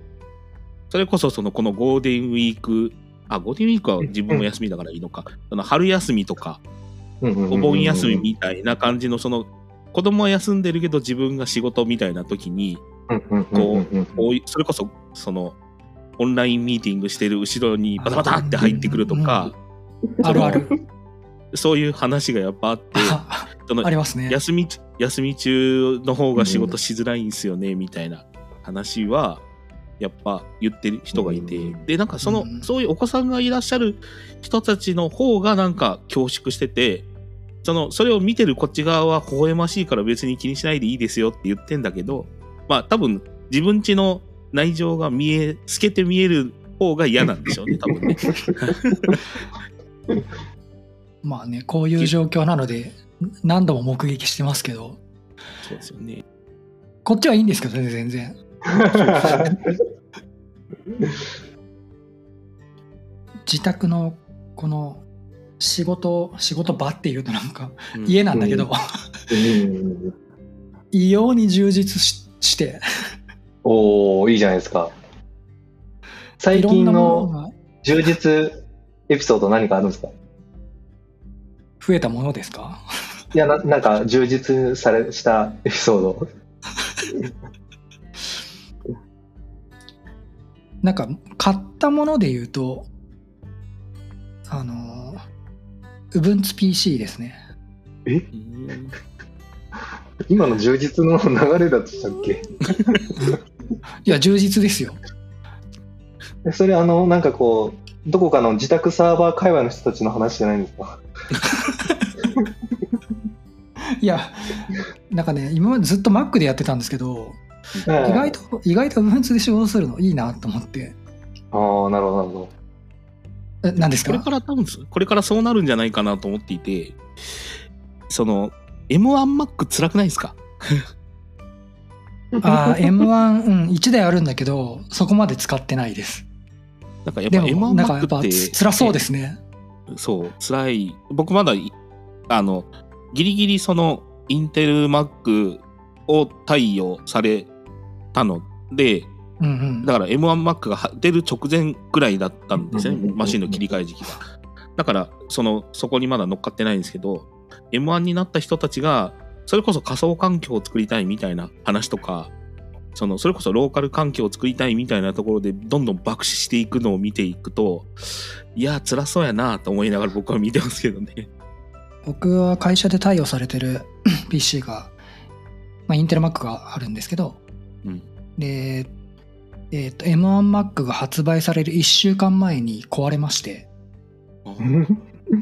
それこそそのこのゴールデンウィークあゴールデンウィークは自分も休みだからいいのか、その春休みとかお盆休みみたいな感じのその子供は休んでるけど自分が仕事みたいな時にこういそれこそそのオンラインミーティングしてる後ろにバタバタって入ってくるとか、あるある。そういう話がやっぱあってあそのありますね。休み休み中の方が仕事しづらいんですよね、みたいな話はやっぱ言ってる人がいて、うんでなんかその、うん。そういうお子さんがいらっしゃる人たちの方がなんか恐縮しててそのそれを見てるこっち側は微笑ましいから別に気にしないでいいですよって言ってんだけどまあ多分自分家の内情が見え透けて見える方が嫌なんでしょうね 多分ね。まあね、こういう状況なので、何度も目撃してますけど、そうですよね。こっちはいいんですけどね、全然。自宅のこの仕事、仕事場っていうとなんかうん。家なんだけど、うん。異様に充実しして、おー、いいじゃないですか。最近いろんなもの充実エピソード何かあるんですか？増えたものですか？いやな、なんか充実されしたエピソード。なんか買ったもので言うと、あの、UbuntuPC ですね。うん 今の充実の流れだとしたっけ？いや、充実ですよ。それあの、なんかこう、どこかの自宅サーバー界隈の人たちの話じゃないんですか？いや、なんかね、今までずっと Mac でやってたんですけど、意意外と、意外と Ubuntu で仕事するのいいなと思って。ああ、なるほど、なるほど。え何ですか？これから多分これからそうなるんじゃないかなと思っていてその M1Mac 辛くないですか？あー M1、うん、1台あるんだけど、そこまで使ってないです。なんかやっぱでも、なんかやっ M1Mac ぱってつ辛そうですね。そう辛い僕まだいあのギリギリそのインテル Mac を対応されたのでうんうん。だから M1Mac が出る直前ぐらいだったんですよねマシンの切り替え時期がだからそのそこにまだ乗っかってないんですけど M1 になった人たちがそれこそ仮想環境を作りたいみたいな話とかそのそれこそローカル環境を作りたいみたいなところでどんどん爆死していくのを見ていくといや辛そうやなと思いながら僕は見てますけどね。僕は会社で対応されてる PC が、まあ、インテル Mac があるんですけど、うんで、えっ、と、M1Mac が発売される1週間前に壊れまして、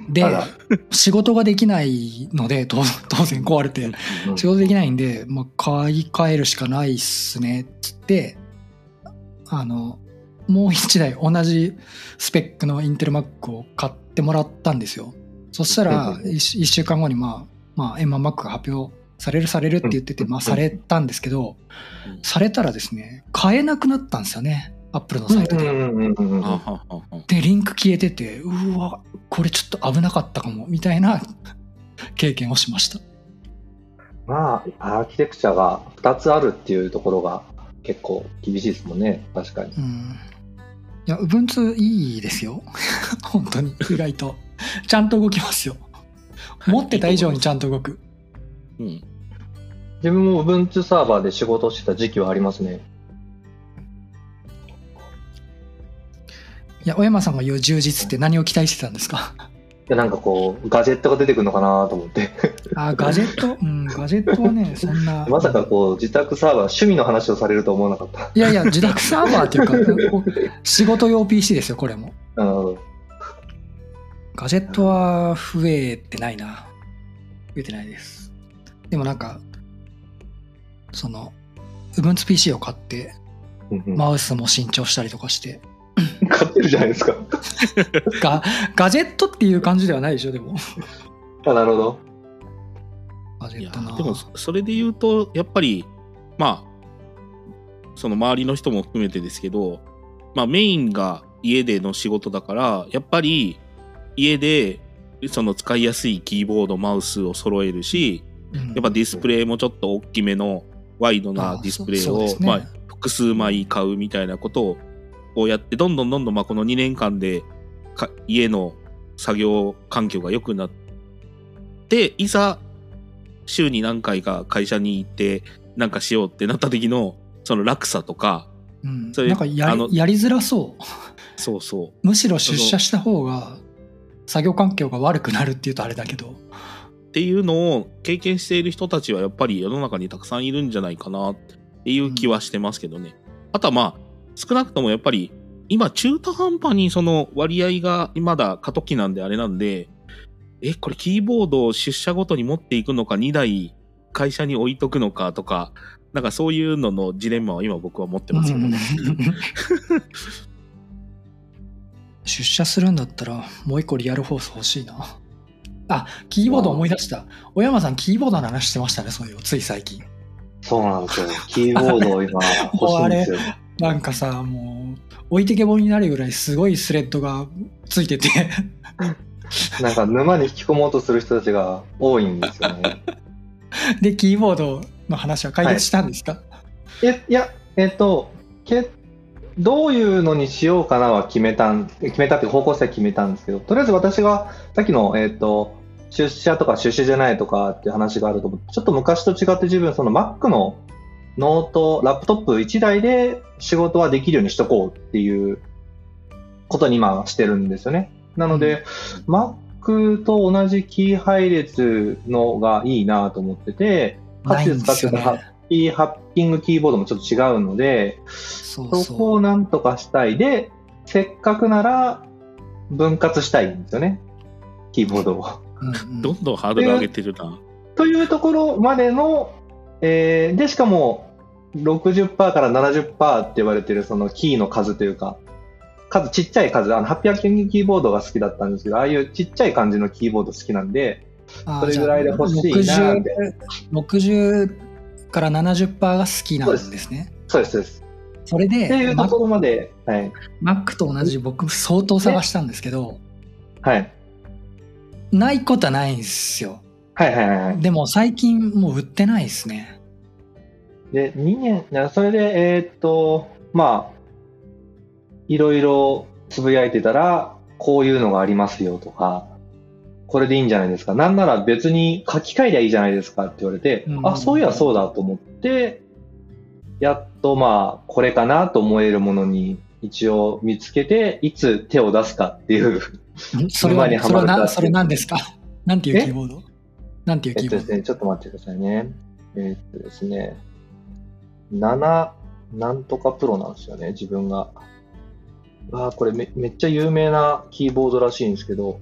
で仕事ができないので、当 当然壊れて、うん。仕事できないんで、まあ、買い替えるしかないっすね、つって、あの、もう一台同じスペックのインテル Mac を買ってもらったんですよ。そしたら、うん。一週間後にまあ、まあ、M1Mac が発表されるされるって言ってて、うんまあ、されたんですけど、うんされたらですね、買えなくなったんですよね。アップルのサイトで。で、リンク消えてて、うわ、これちょっと危なかったかも、みたいな 経験をしました。まあ、アーキテクチャが2つあるっていうところが結構厳しいですもんね、確かに。うん。いや、Ubuntu いいですよ。本当に、意外と。ちゃんと動きますよ。持ってた以上にちゃんと動く。うん自分も Ubuntu サーバーで仕事してた時期はありますね。いや、小山さんが言う充実って何を期待してたんですか？いや、なんかこう、ガジェットが出てくるのかなと思って。あ、ガジェット？うん、ガジェットはね、そんな。まさかこう、自宅サーバー、趣味の話をされると思わなかった。いやいや、自宅サーバーっていうか、仕事用 PC ですよ、これも。なるほど。ガジェットは増えてないな。増えてないです。でもなんか、その、Ubuntu PC を買って、うんうんマウスも新調したりとかして、買ってるじゃないですか。ガガジェットっていう感じではないでしょ、でも。あ、なるほど。ガジェットな。でもそれで言うとやっぱりまあその周りの人も含めてですけど、まあ、メインが家での仕事だからやっぱり家でその使いやすいキーボードマウスを揃えるしうんやっぱディスプレイもちょっと大きめのワイドなディスプレイを、まあ、複数枚買うみたいなことををやってどんどんどんどんまあこの2年間でか家の作業環境が良くなっていざ週に何回か会社に行ってなんかしようってなった時のその落差とかうんそれなんかややりづらそう。そうそうむしろ出社した方が作業環境が悪くなるっていうとあれだけど。っていうのを経験している人たちはやっぱり世の中にたくさんいるんじゃないかなっていう気はしてますけどね。あとはまあ少なくともやっぱり今中途半端にその割合がまだ過渡期なんであれなんでえこれキーボードを出社ごとに持っていくのか2台会社に置いとくのかとかなんかそういうののジレンマを今僕は持ってますけどね。出社するんだったらもう一個リアルフォース欲しいな。あ、キーボード思い出した。小山さんキーボードの話してましたね、そういうつい最近。そうなんですよ。キーボードを今 欲しいんですよ。なんかさ、もう置いてけぼりになるぐらいすごいスレッドがついてて なんか沼に引き込もうとする人たちが多いんですよね。で、キーボードの話は解決したんですか、え、いや、えっと、けどういうのにしようかなは決めたん、決めたって方向性は決めたんですけど、とりあえず私がさっきの、えっと、出社とか出社じゃないとかっていう話があると思うちょっと昔と違って自分、その Mac のノート、ラップトップ1台で仕事はできるようにしとこうっていうことに今してるんですよね。なので、Mac と同じキー配列のがいいなと思ってて、かつ使ってた。 Happy Hacking Keyboard もちょっと違うので、そこをそなんとかしたい。で、せっかくなら分割したいんですよね。キーボードを。う。うんうんどんどんハードル上げてるな。というところまでの、えーで、しかも60%から70%って言われてるそのキーの数というか、数、ちっちゃい数、あの、ハッピーハッピングキーボードが好きだったんですけど、ああいうちっちゃい感じのキーボード好きなんで、それぐらいで欲しいなじゃあみたい60 60から70%が好きなんですね。そうです、そうです。それっていうところまで、はい。Mac と同じ僕相当探したんですけど、はい。ないことはないんですよ。はいはいはいはい。でも最近もう売ってないですね。で、2年、なそれで、えーっと、まあ、いろいろつぶやいてたら、こういうのがありますよとか、これでいいんじゃないですか。なんなら別に書き換えりゃいいじゃないですかって言われて、うんあ、そういやそうだと思って、やっとまあ、これかなと思えるものに一応見つけて、いつ手を出すかっていう、んそれはそれはな、それ何ですか？なんていうえ？キーボード？なんていうキーボード？えっとですね、ちょっと待ってくださいね。えーっとですね、7なんとかプロなんですよね、自分が。あこれめめっちゃ有名なキーボードらしいんですけど、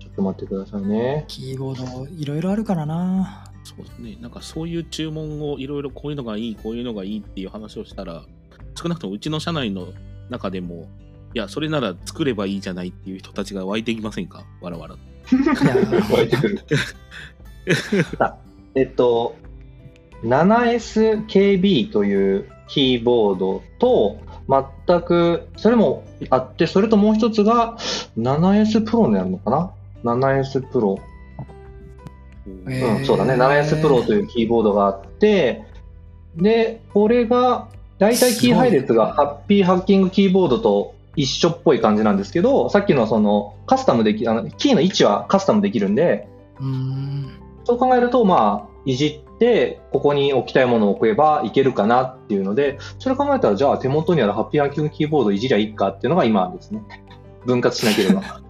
ちょっと待ってくださいね。キーボードいろいろあるからな。そうですね。なんかそういう注文をいろいろこういうのがいい、こういうのがいいっていう話をしたら、少なくともうちの社内の中でも、いや、それなら作ればいいじゃないっていう人たちが湧いてきませんか？わらわら。湧いてくる あえっと、7SKB というキーボードと、全く、それもあって、それともう一つが 7S プロになるのかな ?7S プロ。えーうん、そうだね。7S プロというキーボードがあって、で、これが、だいたいキー配列がハッピーハッキングキーボードと一緒っぽい感じなんですけど、さっきのそのカスタムでき、あのキーの位置はカスタムできるんで、うーん。そう考えると、まあ、いじって、ここに置きたいものを置けばいけるかなっていうので、それ考えたら、じゃあ手元にあるハッピーハッキングキーボードいじりゃいいかっていうのが今ですね。分割しなければ。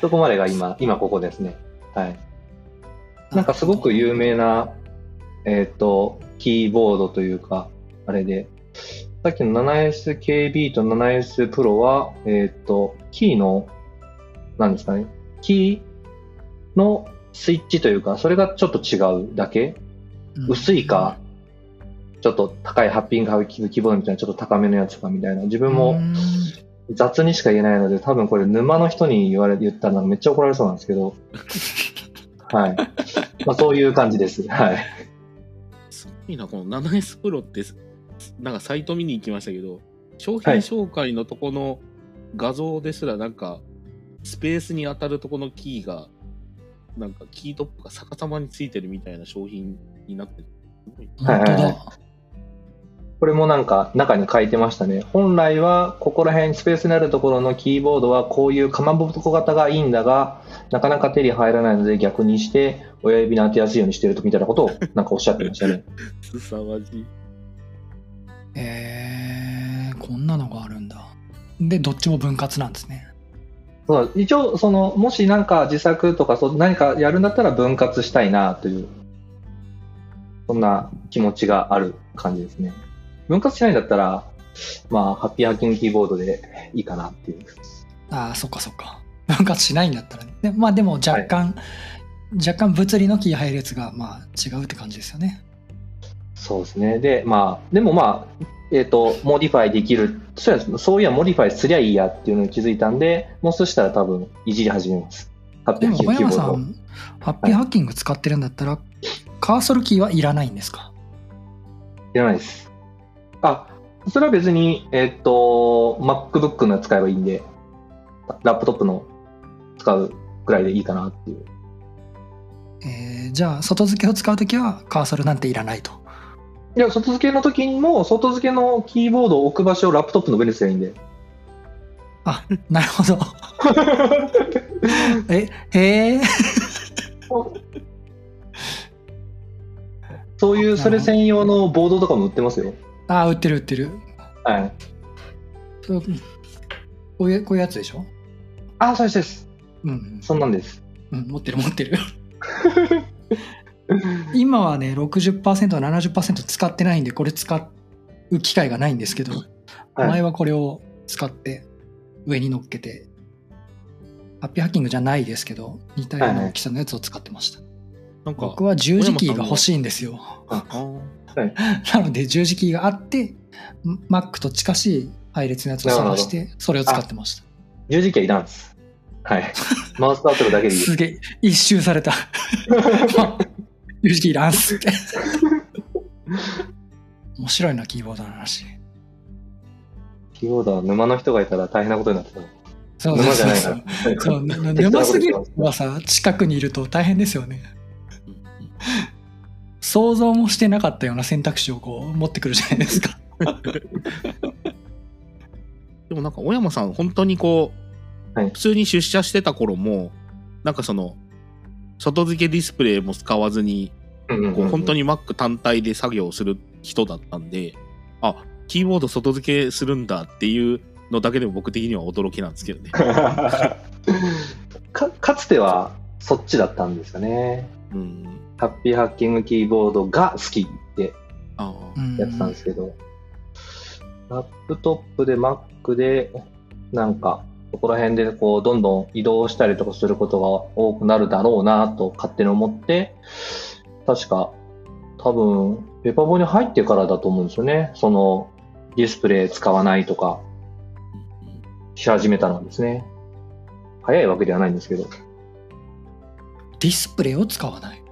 そこまでが今、今ここですね。はい。なんかすごく有名な、えっ、と、キーボードというか、あれで、さっきの 7SKB と 7S Pro は、えっ、と、キーの、なんですかね、キーのスイッチというか、それがちょっと違うだけ、うん。薄いか、ちょっと高いハッピングハッキングキーボードみたいなちょっと高めのやつかみたいな、自分うも雑にしか言えないので、多分これ沼の人に言われ、言ったらめっちゃ怒られそうなんですけど、はい。まあそういう感じです。はい。すごいな、この 7S プロって、なんかサイト見に行きましたけど、商品紹介のとこの画像ですら、なんか、スペースに当たるとこのキーが、なんかキートップが逆さまについてるみたいな商品になってる。はいはいはい。これもなんか中に書いてましたね。本来はここら辺スペースにあるところのキーボードはこういうかまぼこ型がいいんだが、なかなか手に入らないので逆にして親指に当てやすいようにしてるとみたいなことをなんかおっしゃってましたね。すさまじい。えー、こんなのがあるんだ。で、どっちも分割なんですね。そう一応その、もしなんか自作とかそう何かやるんだったら分割したいなという、そんな気持ちがある感じですね。分割しないんだったら、まあ、 Happy Hacking Keyboard でいいかなっていう。ああ、そっかそっか。分割しないんだったらね。でまあでも若干、若干物理のキー配列がまあ違うって感じですよね。そうですね。で、まあ、でもまあ、えっ、と、モディファイできる。そうや、そういや、モディファイすりゃいいやっていうのに気づいたんで、もうそしたら多分、いじり始めます。ハッピでも。小山さん、ハッピーハッキング使ってるんだったら、カーソルキーはいらないんですか？いらないです。あ、それは別に、えっ、と、MacBook の使えばいいんで、ラップトップの使うくらいでいいかなっていう。えーじゃあ、外付けを使うときはカーソルなんていらないと。いや、外付けの時にも、外付けのキーボードを置く場所をラップトップの上にすればいいんで。あ、なるほど。え、へえ。そういう、それ専用のボードとかも売ってますよ。あ、売ってる売ってる。はい。そうこういうこういうやつでしょ？あ、そうですそうです。うん、そんなんです。うん、持ってる持ってる。今はね、60%、70%使ってないんで、これ使う機会がないんですけど、はい前はこれを使って上に乗っけて、ハッピーハッキングじゃないですけど、似たような大きさのやつを使ってました。なんか、僕は十字キーが欲しいんですよ。なので十字キーがあって、Mac と近しい配列のやつを探して、それを使ってました。十字キーはいらんです。はい。マウスパドルだけでいいです。すげえ、一周された。有識いらんっすって。面白いな、キーボードの話。キーボードは沼の人がいたら大変なことになってた。そう沼じゃないそうから。そう。ぬ沼すぎる人はさ、近くにいると大変ですよね。想像もしてなかったような選択肢をこう持ってくるじゃないですか。でもなんか小山さん本当にこう、はい普通に出社してた頃もなんかその外付けディスプレイも使わずにこう本当に Mac 単体で作業する人だったんであキーボード外付けするんだっていうのだけでも僕的には驚きなんですけどね。かかつてはそっちだったんですよね。うん、ハッピーハッキングキーボードが好きってやってたんですけど、ラップトップで Mac でなんかそこら辺でこうどんどん移動したりとかすることが多くなるだろうなと勝手に思って、確か多分ペパボに入ってからだと思うんですよね。そのディスプレイ使わないとかし始めたのはですね。早いわけではないんですけど。ディスプレイを使わない。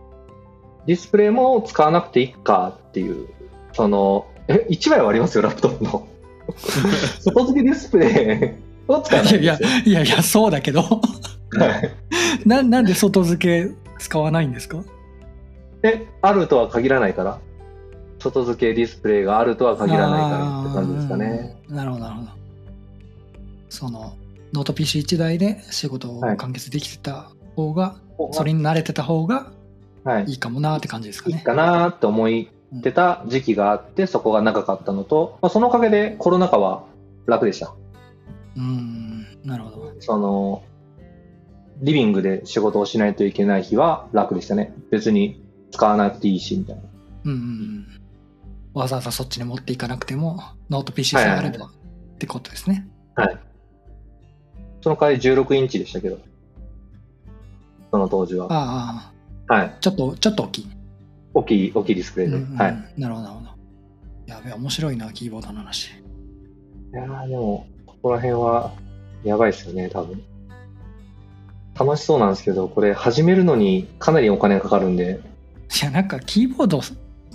ディスプレイも使わなくていいかっていう、その、え、1枚はありますよ、ラップトップの。外付けディスプレイを使わないんいや。いやいや、そうだけど。はいななんで外付け使わないんですか？え、あるとは限らないから外付けディスプレイがあるとは限らないからって感じですかね。なるほど、なるほど。その、ノート PC1 台で仕事をはい完結できてた方が、それに慣れてた方がはい。いいかもなって感じですかね。いいかなって思ってた時期があって、そこが長かったのと、まあ、そのおかげでコロナ禍は楽でした。うん、なるほど。その、リビングで仕事をしないといけない日は楽でしたね。別に使わなくていいし、みたいな。うんうんうん。わざわざそっちに持っていかなくても、ノート PC さえあればってことですね。その代わり16インチでしたけど。その当時は。ああ、はい。ちょっと、ちょっと大きい。大きい、大きいディスプレイで。うんうんはい。なるほど、なるほど。やべえ、面白いな、キーボードの話。いやーでも、ここら辺は、やばいですよね、多分。楽しそうなんですけど、これ始めるのにかなりお金がかかるんで、いや、なんかキーボード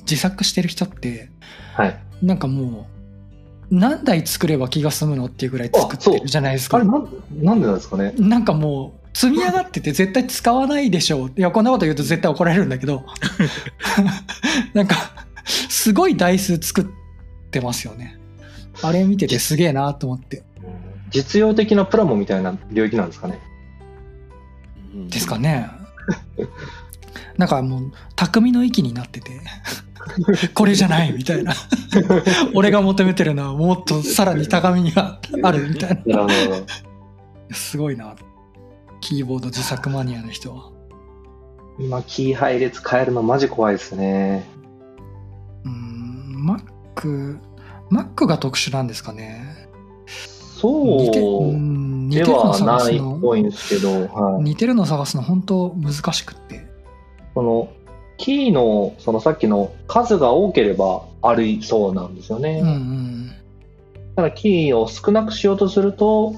自作してる人って、はい。なんかもう、何台作れば気が済むのっていうぐらい作ってるじゃないですかあれ、。なんなんでなんですかね？なんかもう、積み上がってて絶対使わないでしょう。いや、こんなこと言うと絶対怒られるんだけど、なんか、すごい台数作ってますよね。あれ見ててすげえなと思って。実用的なプラモみたいな領域なんですかね？うんですかね。なんかもう、匠の域になってて、これじゃないみたいな。俺が求めてるのはもっとさらに高みにがあるみたいな。すごいな。キーボード自作マニアの人は。今、キー配列変えるのマジ怖いですね。うーん、Mac、Mac が特殊なんですかね。そうでてるのはないっ探すのぽいんですけど、はい。似てるの探すの本当難しくって。その、キーの、そのさっきの数が多ければありそうなんですよね。うんうん。ただキーを少なくしようとすると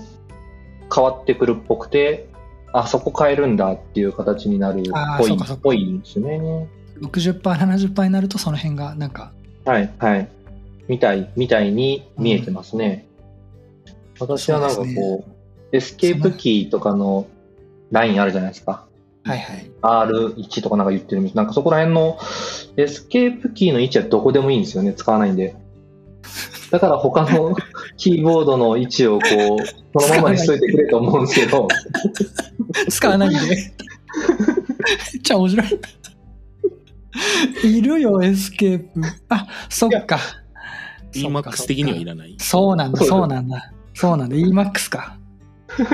変わってくるっぽくて、あ、そこ変えるんだっていう形になるっぽいあーそうかそうかぽいんですね。60%、70%になるとその辺がなんか、はい、はい。みたい、みたいに見えてますね。私はなんかこう、そうですエスケープキーとかのラインあるじゃないですか。はいはい。R1 とかなんか言ってるんです。なんかそこら辺のエスケープキーの位置はどこでもいいんですよね。使わないんで。だから他の キーボードの位置をこう、そのままにしといてくれと思うんですけど、使わないんで。めっちゃ面白い。いるよ、エスケープ。あ、そっか。そっか EMAX 的にはいらない。そうなんだ、そうなんだ。そうなんだ、 Emacs か。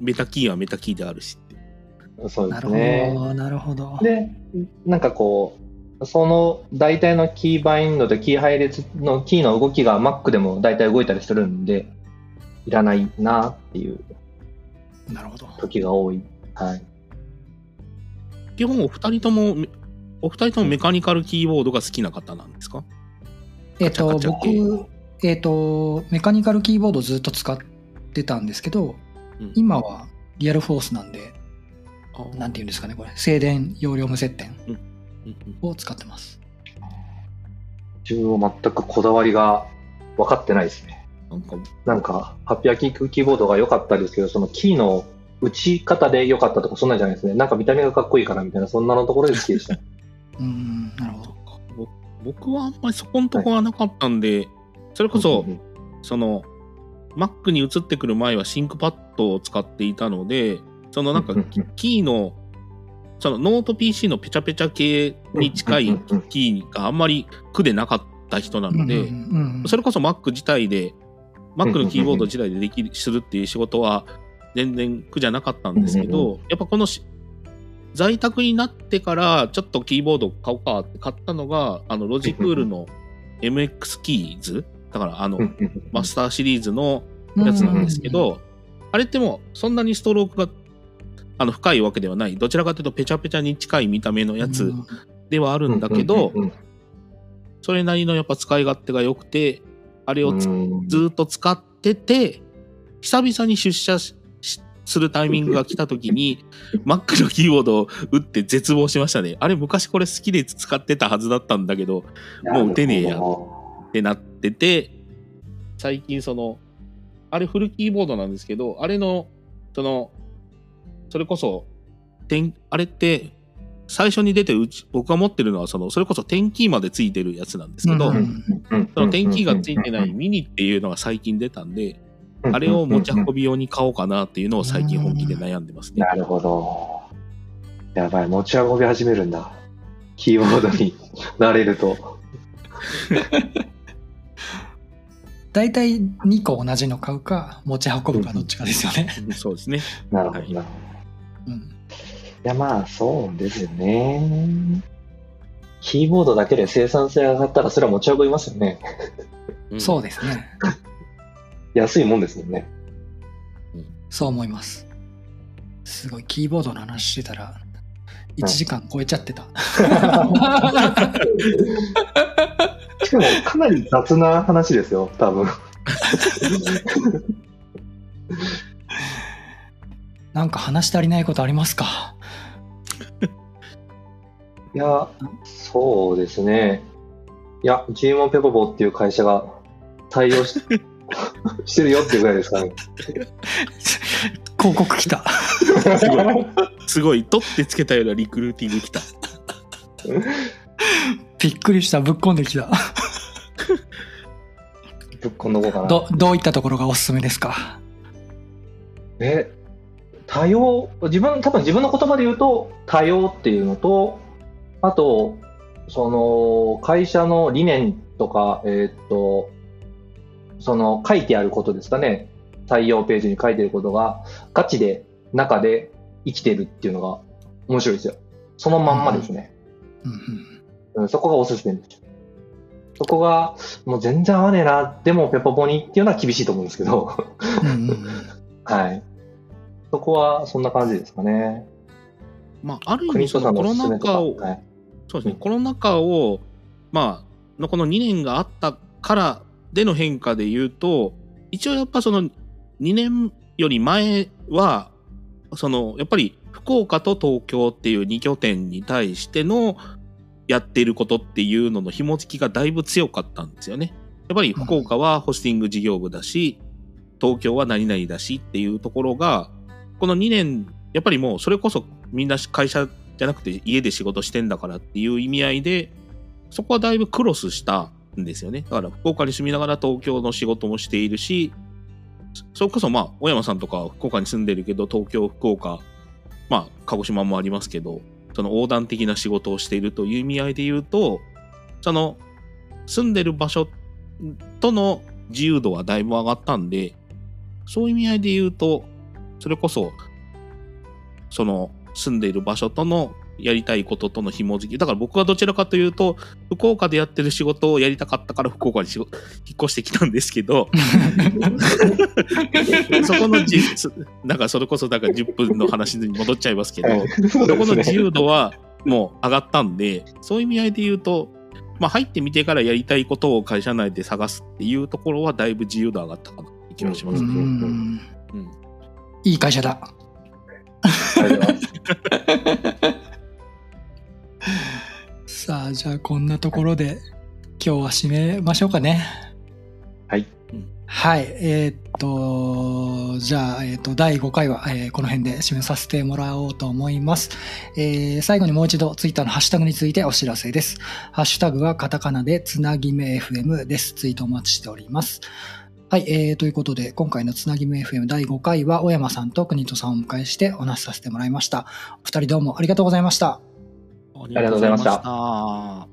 メタキーはメタキーであるしって。そうでなるほすね。ど、なるほど。で、なんかこう、その大体のキーバインドとキー配列のキーの動きが Mac でも大体動いたりするんで、いらないなっていうなるほど。時が多い。はい。基本お二人とも、お二人ともメカニカルキーボードが好きな方なんですか？えっ、と、僕、えっ、と、メカニカルキーボードずっと使っってたんですけど、うん今はリアルフォースなんで、あなんていうんですかね、これ、静電容量無接点を使ってます。自分は全くこだわりが分かってないですね。なんか、なんか、ハッピーアキーキーボードが良かったですけど、そのキーの打ち方で良かったとか、そんなんじゃないですね。なんか見た目がかっこいいからみたいな、そんなのところで好きでした。うん、なるほど。ぼ僕はあんまりそこのとこはなかったんで、それこそ、うんその、Mac に移ってくる前は ThinkPad を使っていたので、そのなんかキーの、そのノート PC のペチャペチャ系に近いキーがあんまり苦でなかった人なので、それこそ Mac 自体で、Mac のキーボード自体でできる、するっていう仕事は全然苦じゃなかったんですけうんど、やっぱこのし在宅になってからちょっとキーボード買おうかって買ったのが、あの、ロジクールの MX キーズだからあのマスターシリーズのやつなんですけど、あれってもうそんなにストロークがあの深いわけではない、どちらかというとペチャペチャに近い見た目のやつうん。ではあるんだけど、それなりのやっぱ使い勝手が良くて、あれをずーっと使ってて、久々に出社ししするタイミングが来た時に、Mac のキーボードを打って絶望しましたね。あれ昔これ好きで使ってたはずだったんだけど、もう打てねえやってなってて、最近その、あれフルキーボードなんですけど、あれの、その、それこそ、点あれって、最初に出てるうち、僕が持ってるのは、その、それこそ点キーまでついてるやつなんですけど、その点キーがついてないミニっていうのが最近出たんで、うんあれを持ち運び用に買おうかなっていうのを最近本気で悩んでますね。なるほど。やばい、持ち運び始めるんだ。キーボードになれると。大体2個同じの買うか、持ち運ぶかどっちかですよね。そうですね。なるほど、はいなるほど。うんいや、まあ、そうですよね。キーボードだけで生産性が上がったら、それは持ち運びますよね。うんそうですね。安いもんですもんね。そう思います。すごい、キーボードの話してたら、1時間超えちゃってた。しかも、かなり雑な話ですよ、多分。なんか話足りないことありますか？いや、そうですね。いや、GMO ペポボっていう会社が対応し してるよっていうぐらいですかね。広告来た。すごい、すごい、取ってつけたようなリクルーティング来た。びっくりした。ぶっこんできた。ぶっこんどこうかな。ど、どういったところがおすすめですか？え、多様、自分、多分自分の言葉で言うと、多様っていうのと、あと、その、会社の理念とか、えーっと、その、書いてあることですかね。採用ページに書いてあることが、ガチで、中で生きてるっていうのが面白いですよ。そのまんまですね。うんうんうん、そこがおすすめです。そこが、もう全然合わねえな、でもペポポニっていうのは厳しいと思うんですけど、うんうんうん はい。そこはそんな感じですかね。まあ、ある意国味、そのコロ。ナ禍を、はい。そうですね、うんコロナ禍を、まあ、のこの2年があったからでの変化で言うと、一応やっぱその2年より前は、そのやっぱり福岡と東京っていう2拠点に対してのやってることっていうのの紐付きがだいぶ強かったんですよね。やっぱり福岡はホスティング事業部だし、東京は何々だしっていうところが、この2年、やっぱりもうそれこそみんな会社じゃなくて家で仕事してんだからっていう意味合いで、そこはだいぶクロスしたんですよね。だから福岡に住みながら東京の仕事もしているし、それこそまあ、小山さんとか福岡に住んでるけど、東京、福岡、まあ、鹿児島もありますけど、その横断的な仕事をしているという意味合いで言うと、その、住んでる場所との自由度はだいぶ上がったんで、そういう意味合いで言うと、それこそ、その、住んでいる場所とのやりたいこととの紐づき。だから僕はどちらかというと、福岡でやってる仕事をやりたかったから福岡に引っ越してきたんですけど、そこのじ、すなんかそれこそなんか10分の話に戻っちゃいますけど、そこの自由度はもう上がったんで、そういう意味合いで言うと、まあ入ってみてからやりたいことを会社内で探すっていうところはだいぶ自由度上がったかなって気がします。うんうんいい会社だ。さあ、じゃあこんなところで今日は締めましょうかね。はい。はい。えーっと、じゃあ、えーっと、第5回は、えーこの辺で締めさせてもらおうと思います。えー最後にもう一度、ツイッターのハッシュタグについてお知らせです。ハッシュタグはカタカナでつなぎめ FM です。ツイートお待ちしております。はい、えー、ということで、今回のつなぎめ FM 第5回は、小山さんと国戸さんをお迎えしてお話しさせてもらいました。お二人どうもありがとうございました。ありがとうございました。